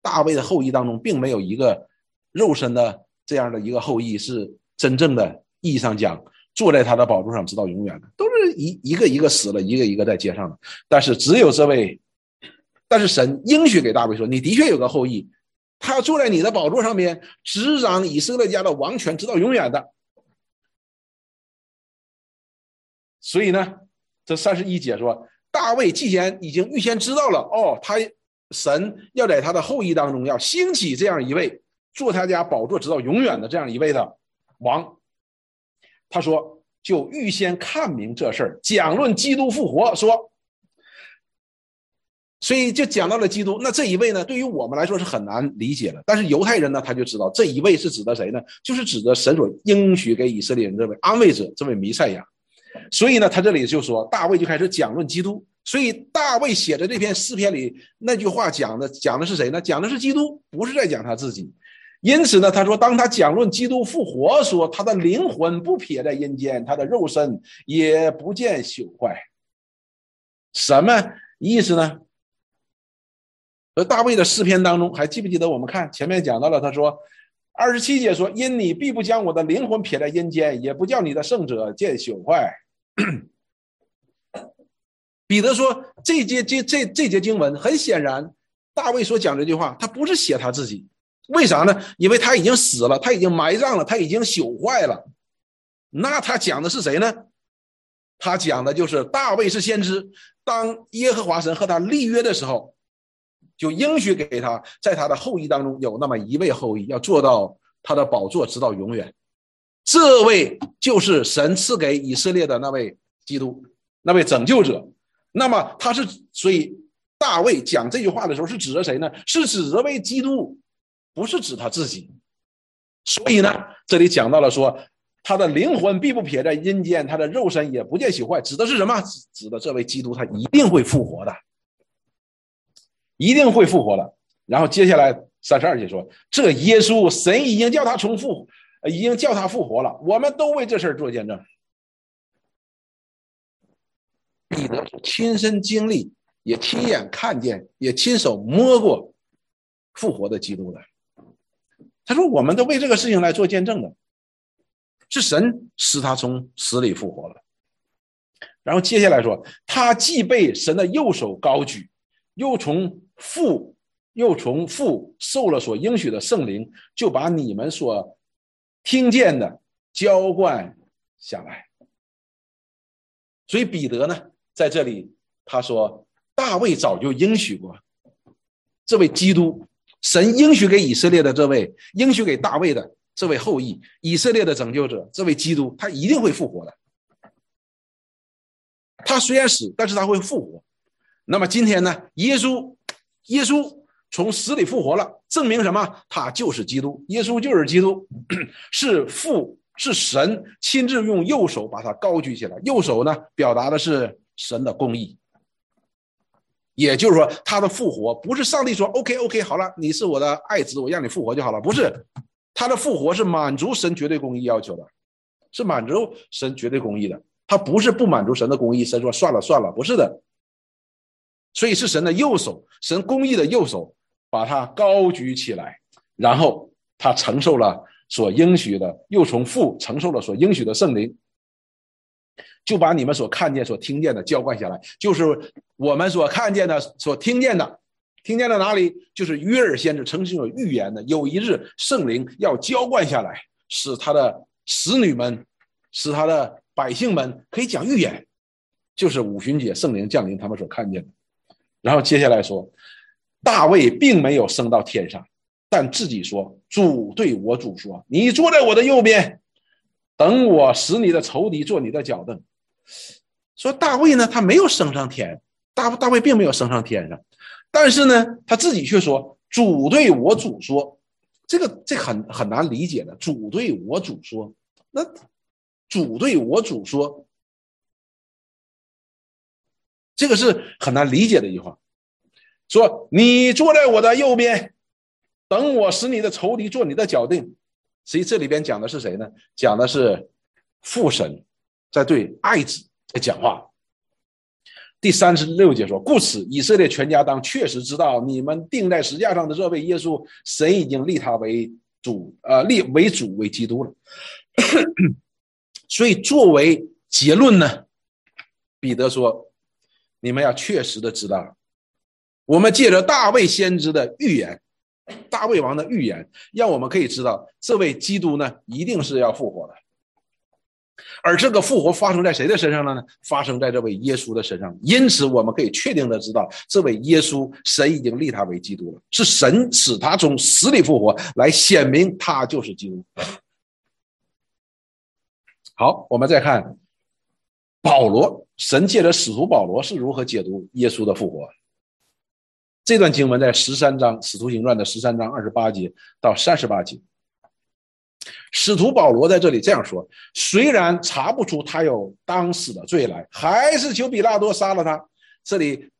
大卫的后裔当中，并没有一个肉身的这样的一个后裔是真正的意义上讲坐在他的宝座上直到永远的，都是一一个一个死了，一个一个在街上的。但是只有这位，但是神应许给大卫说：“你的确有个后裔，他要坐在你的宝座上面，执掌以色列家的王权，直到永远的。”所以呢，这三十一节说，大卫既然已经预先知道了，哦，他神要在他的后裔当中要兴起这样一位坐他家宝座直到永远的这样一位的王，他说就预先看明这事儿，讲论基督复活，说，所以就讲到了基督。那这一位呢，对于我们来说是很难理解的，但是犹太人呢，他就知道这一位是指的谁呢？就是指的神所应许给以色列人这位安慰者，这位弥赛亚。所以呢，他这里就说大卫就开始讲论基督。所以大卫写的这篇诗篇里那句话讲的讲的是谁呢？讲的是基督，不是在讲他自己。因此呢，他说，当他讲论基督复活，说他的灵魂不撇在阴间，他的肉身也不见朽坏。什么意思呢？而大卫的诗篇当中，还记不记得我们看前面讲到了？他说，二十七节说：“因你必不将我的灵魂撇在阴间，也不叫你的圣者见朽坏。”彼得说：“这节这这这节经文，很显然，大卫所讲这句话，他不是写他自己，为啥呢？因为他已经死了，他已经埋葬了，他已经朽坏了。那他讲的是谁呢？他讲的就是大卫是先知，当耶和华神和他立约的时候。”就应许给他，在他的后裔当中有那么一位后裔，要做到他的宝座直到永远。这位就是神赐给以色列的那位基督，那位拯救者。那么他是，所以大卫讲这句话的时候是指着谁呢？是指着位基督，不是指他自己。所以呢，这里讲到了说，他的灵魂必不撇在阴间，他的肉身也不见朽坏，指的是什么？指的这位基督，他一定会复活的。一定会复活了。然后接下来三十二节说：“这耶稣，神已经叫他重复，已经叫他复活了。我们都为这事儿做见证。”彼得亲身经历，也亲眼看见，也亲手摸过复活的基督的。他说：“我们都为这个事情来做见证的，是神使他从死里复活了。”然后接下来说：“他既被神的右手高举，又从。”父又从父受了所应许的圣灵，就把你们所听见的浇灌下来。所以彼得呢，在这里他说，大卫早就应许过，这位基督，神应许给以色列的这位，应许给大卫的这位后裔，以色列的拯救者，这位基督，他一定会复活的。他虽然死，但是他会复活。那么今天呢，耶稣。耶稣从死里复活了，证明什么？他就是基督。耶稣就是基督，是父是神亲自用右手把他高举起来。右手呢，表达的是神的公义。也就是说，他的复活不是上帝说 “OK OK 好了，你是我的爱子，我让你复活就好了”。不是，他的复活是满足神绝对公义要求的，是满足神绝对公义的。他不是不满足神的公义，神说算了算了，不是的。所以是神的右手，神公义的右手，把他高举起来，然后他承受了所应许的，又从父承受了所应许的圣灵，就把你们所看见、所听见的浇灌下来，就是我们所看见的、所听见的，听见的哪里？就是约尔先知曾经有预言的，有一日圣灵要浇灌下来，使他的使女们，使他的百姓们可以讲预言，就是五旬节圣灵降临，他们所看见的。然后接下来说，大卫并没有升到天上，但自己说：“主对我主说，你坐在我的右边，等我使你的仇敌做你的脚凳。”说大卫呢，他没有升上天，大大卫并没有升上天上，但是呢，他自己却说：“主对我主说，这个这很很难理解的。主对我主说，那主对我主说。”这个是很难理解的一句话，说你坐在我的右边，等我使你的仇敌做你的脚凳。实际这里边讲的是谁呢？讲的是父神在对爱子在讲话。第三十六节说：“故此，以色列全家当确实知道，你们钉在石架上的这位耶稣，神已经立他为主，呃，立为主为基督了。所以，作为结论呢，彼得说。”你们要确实的知道，我们借着大卫先知的预言，大卫王的预言，让我们可以知道，这位基督呢，一定是要复活的。而这个复活发生在谁的身上了呢？发生在这位耶稣的身上。因此，我们可以确定的知道，这位耶稣，神已经立他为基督了，是神使他从死里复活，来显明他就是基督。好，我们再看。保罗，神借着使徒保罗是如何解读耶稣的复活？这段经文在十三章《使徒行传》的十三章二十八节到三十八节。使徒保罗在这里这样说：虽然查不出他有当死的罪来，还是求比拉多杀了他。这里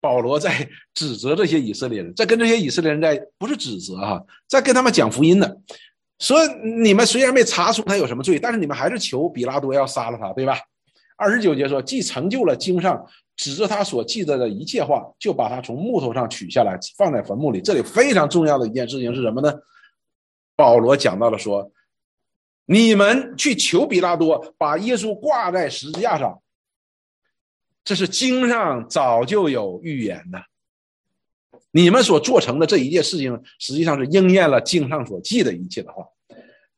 保罗在指责这些以色列人，在跟这些以色列人在不是指责哈，在跟他们讲福音的，说你们虽然没查出他有什么罪，但是你们还是求比拉多要杀了他，对吧？二十九节说，既成就了经上指着他所记得的一切话，就把他从木头上取下来，放在坟墓里。这里非常重要的一件事情是什么呢？保罗讲到了说：“你们去求比拉多，把耶稣挂在十字架上。”这是经上早就有预言的。你们所做成的这一件事情，实际上是应验了经上所记的一切的话。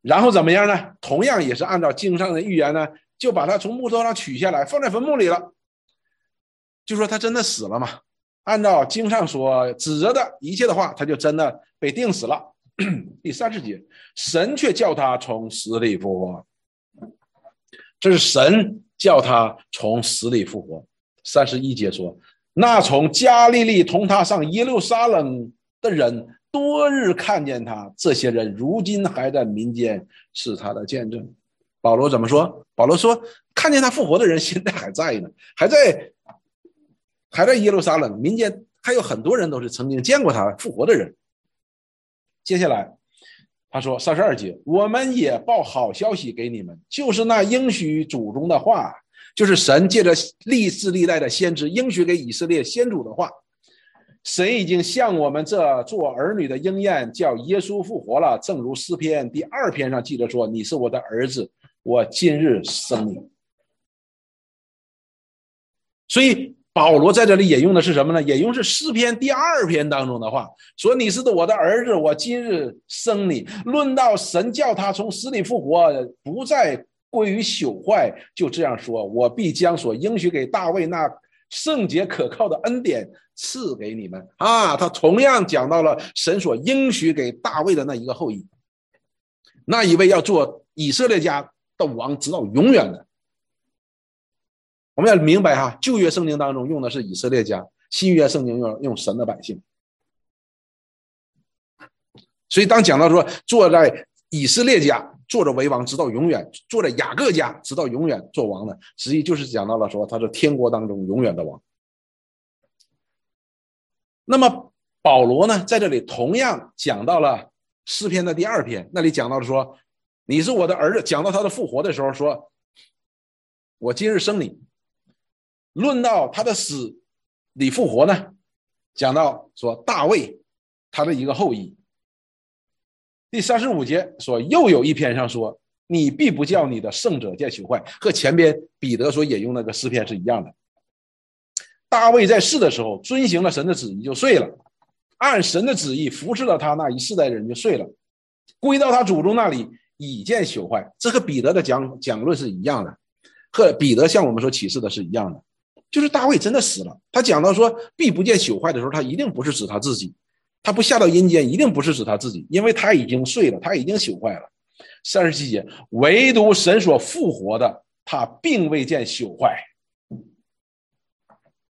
然后怎么样呢？同样也是按照经上的预言呢，就把他从木头上取下来，放在坟墓里了。就说他真的死了嘛？按照经上所指着的一切的话，他就真的被钉死了。第三十节，神却叫他从死里复活。这是神叫他从死里复活。三十一节说，那从加利利同他上耶路撒冷的人，多日看见他，这些人如今还在民间，是他的见证。保罗怎么说？保罗说，看见他复活的人现在还在呢，还在。还在耶路撒冷民间，还有很多人都是曾经见过他复活的人。接下来，他说三十二节，我们也报好消息给你们，就是那应许祖宗的话，就是神借着历世历代的先知应许给以色列先祖的话。神已经向我们这做儿女的应验，叫耶稣复活了，正如诗篇第二篇上记着说：“你是我的儿子，我今日生你。”所以。保罗在这里引用的是什么呢？引用是诗篇第二篇当中的话，说：“你是我的儿子，我今日生你。”论到神叫他从死里复活，不再归于朽坏，就这样说：“我必将所应许给大卫那圣洁可靠的恩典赐给你们。”啊，他同样讲到了神所应许给大卫的那一个后裔，那一位要做以色列家的王，直到永远的。我们要明白哈，旧约圣经当中用的是以色列家，新约圣经用用神的百姓。所以当讲到说坐在以色列家坐着为王直到永远，坐在雅各家直到永远做王的，实际就是讲到了说他是天国当中永远的王。那么保罗呢，在这里同样讲到了诗篇的第二篇，那里讲到了说你是我的儿子，讲到他的复活的时候说，我今日生你。论到他的死你复活呢，讲到说大卫他的一个后裔。第三十五节说又有一篇上说你必不叫你的圣者见朽坏，和前边彼得所引用那个诗篇是一样的。大卫在世的时候遵行了神的旨意就睡了，按神的旨意服侍了他那一世代人就睡了，归到他祖宗那里已见朽坏。这和彼得的讲讲论是一样的，和彼得向我们所启示的是一样的。就是大卫真的死了。他讲到说必不见朽坏的时候，他一定不是指他自己，他不下到阴间，一定不是指他自己，因为他已经睡了，他已经朽坏了。三十七节，唯独神所复活的，他并未见朽坏。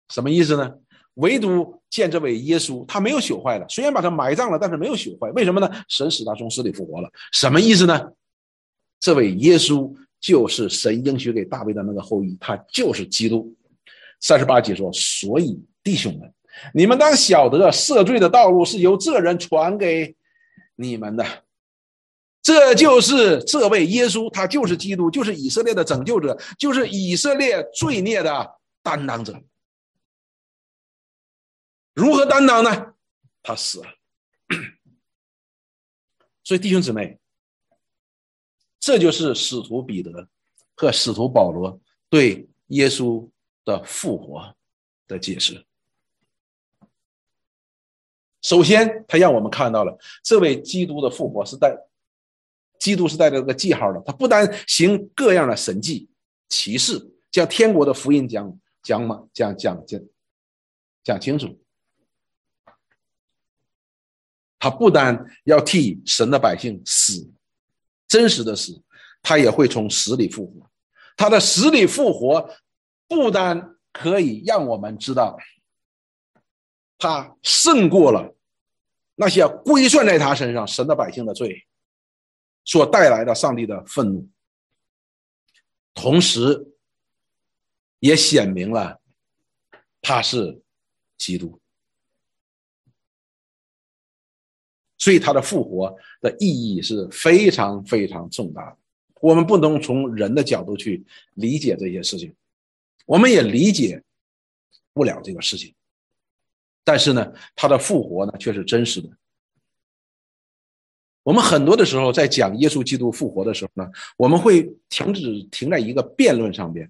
什么意思呢？唯独见这位耶稣，他没有朽坏了。虽然把他埋葬了，但是没有朽坏。为什么呢？神使他从死里复活了。什么意思呢？这位耶稣就是神应许给大卫的那个后裔，他就是基督。三十八节说：“所以弟兄们，你们当晓得赦罪的道路是由这人传给你们的，这就是这位耶稣，他就是基督，就是以色列的拯救者，就是以色列罪孽的担当者。如何担当呢？他死了。所以弟兄姊妹，这就是使徒彼得和使徒保罗对耶稣。”的复活的解释。首先，他让我们看到了这位基督的复活是带基督是带着这个记号的。他不单行各样的神迹奇事，将天国的福音讲讲嘛，讲讲讲讲清楚。他不单要替神的百姓死，真实的死，他也会从死里复活。他的死里复活。不单可以让我们知道，他胜过了那些归算在他身上神的百姓的罪所带来的上帝的愤怒，同时也显明了他是基督，所以他的复活的意义是非常非常重大的。我们不能从人的角度去理解这些事情。我们也理解不了这个事情。但是呢，他的复活呢却是真实的。我们很多的时候在讲耶稣基督复活的时候呢，我们会停止停在一个辩论上边，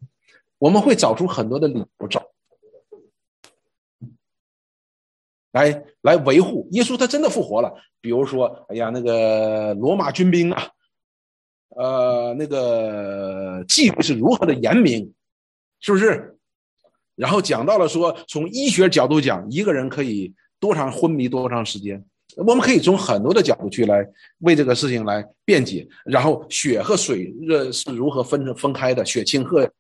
我们会找出很多的理由找，来来维护耶稣他真的复活了。比如说，哎呀，那个罗马军兵啊，呃，那个纪律是如何的严明，是不是？然后讲到了说，从医学角度讲，一个人可以多长昏迷多长时间。我们可以从很多的角度去来为这个事情来辩解，然后血和水热是如何分分开的，血清和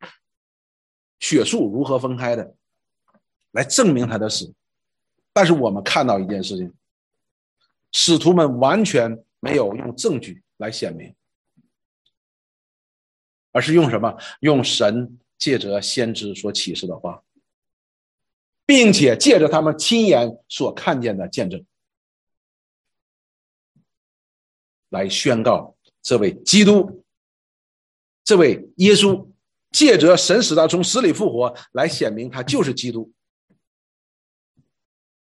血素如何分开的，来证明他的死。但是我们看到一件事情，使徒们完全没有用证据来显明，而是用什么？用神借着先知所启示的话，并且借着他们亲眼所看见的见证。来宣告这位基督，这位耶稣，借着神使他从死里复活，来显明他就是基督，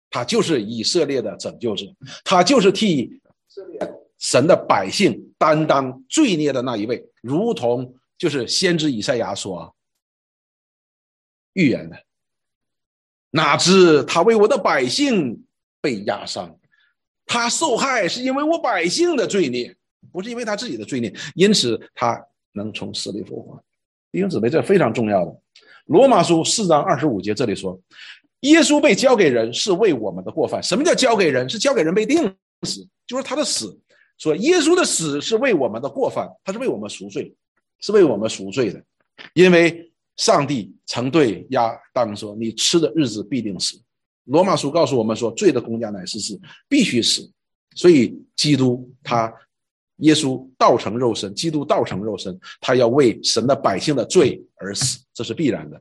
他就是以色列的拯救者，他就是替神的百姓担当罪孽的那一位，如同就是先知以赛亚所预言的。哪知他为我的百姓被压伤。他受害是因为我百姓的罪孽，不是因为他自己的罪孽，因此他能从死里复活。弟兄姊妹，这非常重要的。罗马书四章二十五节这里说，耶稣被交给人是为我们的过犯。什么叫交给人？是交给人被钉死，就是他的死。说耶稣的死是为我们的过犯，他是为我们赎罪，是为我们赎罪的。因为上帝曾对亚当说：“你吃的日子必定死。”罗马书告诉我们说，罪的公价乃是死，必须死。所以，基督他，耶稣道成肉身，基督道成肉身，他要为神的百姓的罪而死，这是必然的。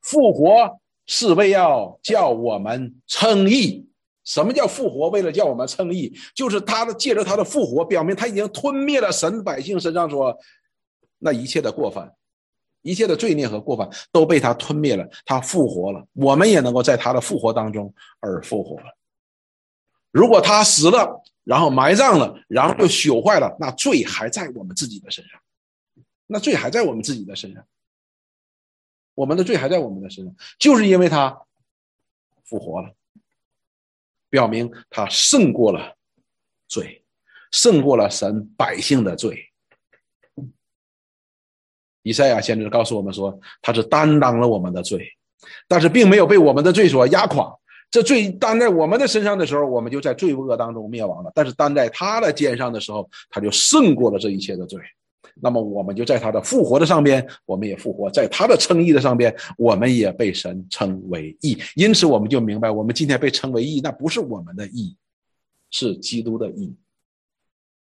复活是为要叫我们称义。什么叫复活？为了叫我们称义，就是他的借着他的复活，表明他已经吞灭了神百姓身上说那一切的过犯。一切的罪孽和过犯都被他吞灭了，他复活了，我们也能够在他的复活当中而复活了。如果他死了，然后埋葬了，然后又朽坏了，那罪还在我们自己的身上，那罪还在我们自己的身上，我们的罪还在我们的身上，就是因为他复活了，表明他胜过了罪，胜过了神百姓的罪。以赛亚先知告诉我们说，他是担当了我们的罪，但是并没有被我们的罪所压垮。这罪担在我们的身上的时候，我们就在罪恶当中灭亡了；但是担在他的肩上的时候，他就胜过了这一切的罪。那么，我们就在他的复活的上边，我们也复活；在他的称义的上边，我们也被神称为义。因此，我们就明白，我们今天被称为义，那不是我们的义，是基督的义。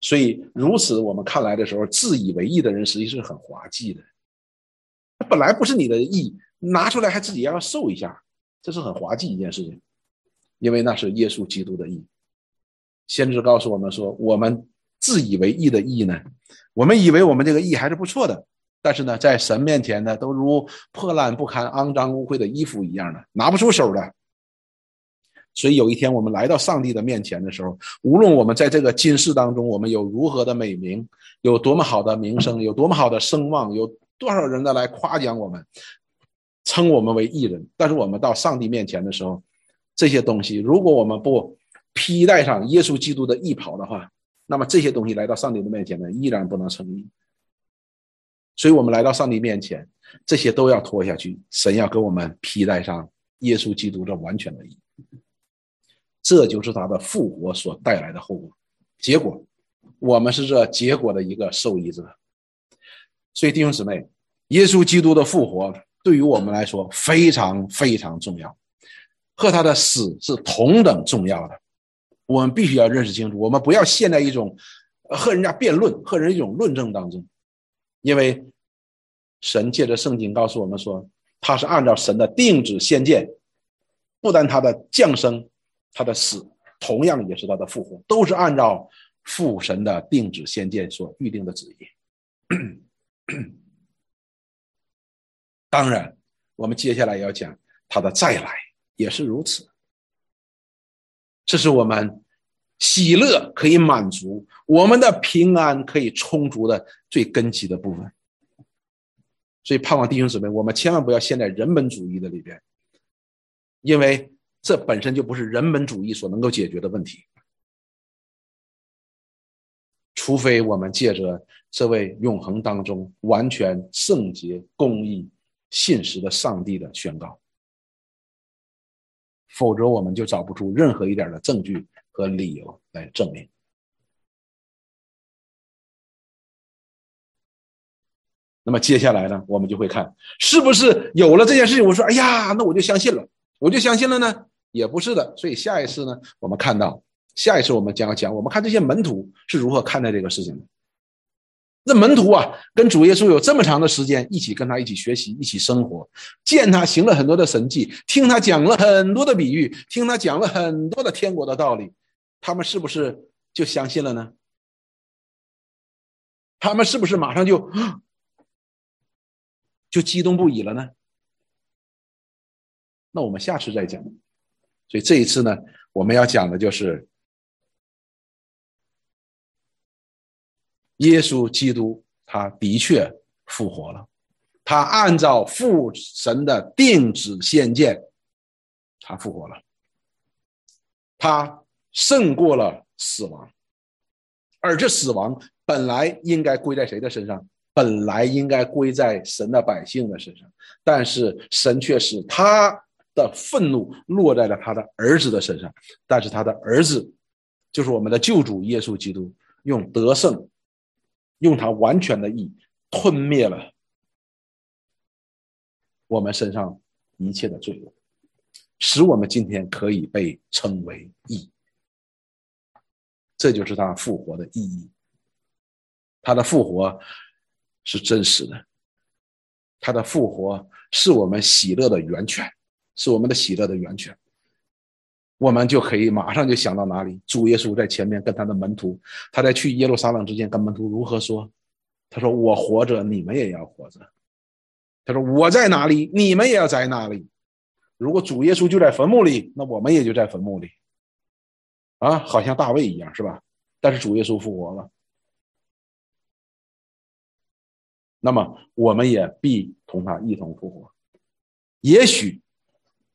所以，如此我们看来的时候，自以为义的人实际是很滑稽的。本来不是你的义，拿出来还自己要受一下，这是很滑稽一件事情。因为那是耶稣基督的义。先知告诉我们说，我们自以为意的意呢，我们以为我们这个意还是不错的，但是呢，在神面前呢，都如破烂不堪、肮脏污秽的衣服一样的，拿不出手的。所以有一天我们来到上帝的面前的时候，无论我们在这个今世当中，我们有如何的美名，有多么好的名声，有多么好的声望，有多少人的来夸奖我们，称我们为艺人，但是我们到上帝面前的时候，这些东西如果我们不披戴上耶稣基督的义袍的话，那么这些东西来到上帝的面前呢，依然不能成义。所以我们来到上帝面前，这些都要脱下去，神要给我们披戴上耶稣基督这完全的义。这就是他的复活所带来的后果，结果，我们是这结果的一个受益者。所以弟兄姊妹，耶稣基督的复活对于我们来说非常非常重要，和他的死是同等重要的。我们必须要认识清楚，我们不要陷在一种和人家辩论、和人一种论证当中，因为神借着圣经告诉我们说，他是按照神的定旨先见，不但他的降生。他的死同样也是他的复活，都是按照父神的定旨先见所预定的旨意。当然，我们接下来要讲他的再来也是如此。这是我们喜乐可以满足，我们的平安可以充足的最根基的部分。所以，盼望弟兄姊妹，我们千万不要陷在人本主义的里边，因为这本身就不是人本主义所能够解决的问题。除非我们借着这位永恒当中完全圣洁、公义、信实的上帝的宣告，否则我们就找不出任何一点的证据和理由来证明。那么接下来呢，我们就会看是不是有了这件事情。我说：“哎呀，那我就相信了，我就相信了呢？”也不是的。所以下一次呢，我们看到。下一次我们将要讲，我们看这些门徒是如何看待这个事情的。那门徒啊，跟主耶稣有这么长的时间一起跟他一起学习，一起生活，见他行了很多的神迹，听他讲了很多的比喻，听他讲了很多的天国的道理，他们是不是就相信了呢？他们是不是马上就就激动不已了呢？那我们下次再讲。所以这一次呢，我们要讲的就是。耶稣基督，他的确复活了，他按照父神的定旨先见，他复活了，他胜过了死亡，而这死亡本来应该归在谁的身上？本来应该归在神的百姓的身上，但是神却使他的愤怒落在了他的儿子的身上，但是他的儿子，就是我们的救主耶稣基督，用得胜。用他完全的义吞灭了我们身上一切的罪恶，使我们今天可以被称为义。这就是他复活的意义。他的复活是真实的，他的复活是我们喜乐的源泉，是我们的喜乐的源泉。我们就可以马上就想到哪里？主耶稣在前面跟他的门徒，他在去耶路撒冷之前跟门徒如何说？他说：“我活着，你们也要活着。”他说：“我在哪里，你们也要在哪里。”如果主耶稣就在坟墓里，那我们也就在坟墓里。啊，好像大卫一样，是吧？但是主耶稣复活了，那么我们也必同他一同复活。也许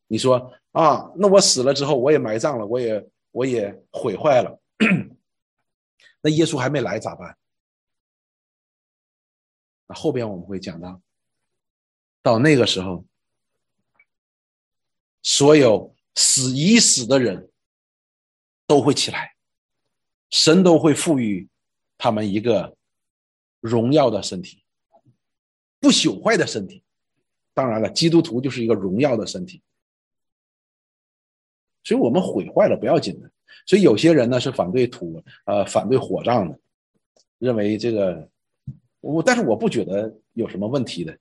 你说。啊，那我死了之后，我也埋葬了，我也我也毁坏了。那耶稣还没来咋办？那后边我们会讲到，到那个时候，所有死已死的人都会起来，神都会赋予他们一个荣耀的身体，不朽坏的身体。当然了，基督徒就是一个荣耀的身体。所以我们毁坏了不要紧的，所以有些人呢是反对土呃反对火葬的，认为这个我但是我不觉得有什么问题的，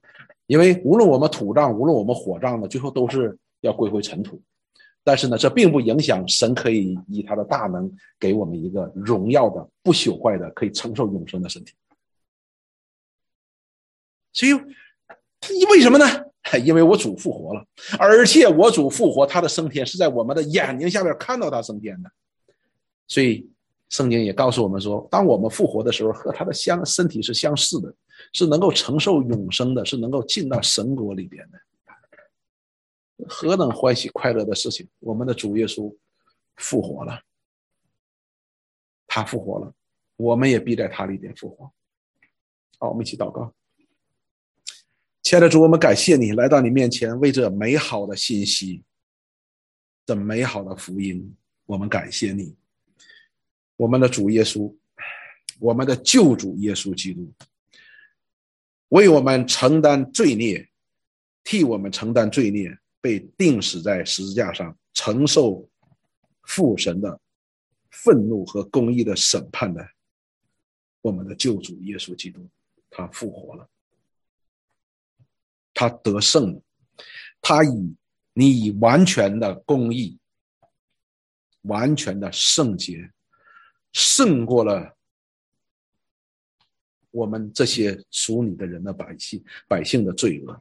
因为无论我们土葬无论我们火葬呢，最后都是要归回尘土，但是呢这并不影响神可以以他的大能给我们一个荣耀的不朽坏的可以承受永生的身体，所以为什么呢？因为我主复活了，而且我主复活，他的升天是在我们的眼睛下边看到他升天的，所以圣经也告诉我们说，当我们复活的时候，和他的相身体是相似的，是能够承受永生的，是能够进到神国里边的，何等欢喜快乐的事情！我们的主耶稣复活了，他复活了，我们也必在他里边复活。好，我们一起祷告。亲爱的主，我们感谢你来到你面前，为这美好的信息、这美好的福音，我们感谢你。我们的主耶稣，我们的救主耶稣基督，为我们承担罪孽，替我们承担罪孽，被钉死在十字架上，承受父神的愤怒和公义的审判的，我们的救主耶稣基督，他复活了。他得胜了，他以你以完全的公义、完全的圣洁，胜过了我们这些属你的人的百姓百姓的罪恶。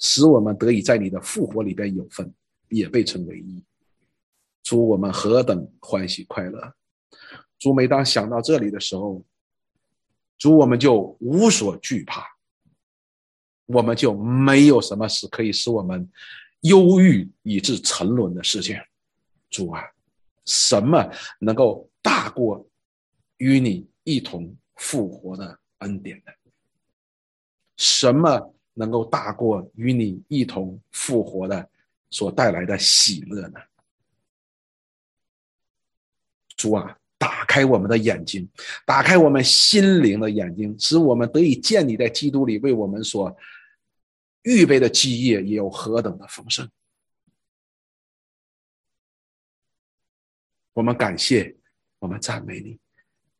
使我们得以在你的复活里边有份，也被称为义。主，我们何等欢喜快乐！主，每当想到这里的时候，主，我们就无所惧怕，我们就没有什么是可以使我们忧郁以致沉沦的事情。主啊，什么能够大过与你一同复活的恩典呢？什么能够大过与你一同复活的所带来的喜乐呢？主啊！打开我们的眼睛，打开我们心灵的眼睛，使我们得以见你在基督里为我们所预备的基业也有何等的丰盛。我们感谢，我们赞美你，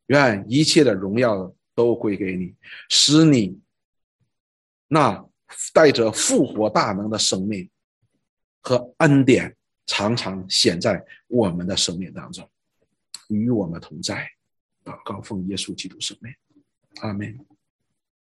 愿一切的荣耀都归给你，使你那带着复活大能的生命和恩典常常显在我们的生命当中。与我们同在，祷告奉耶稣基督圣名，阿门。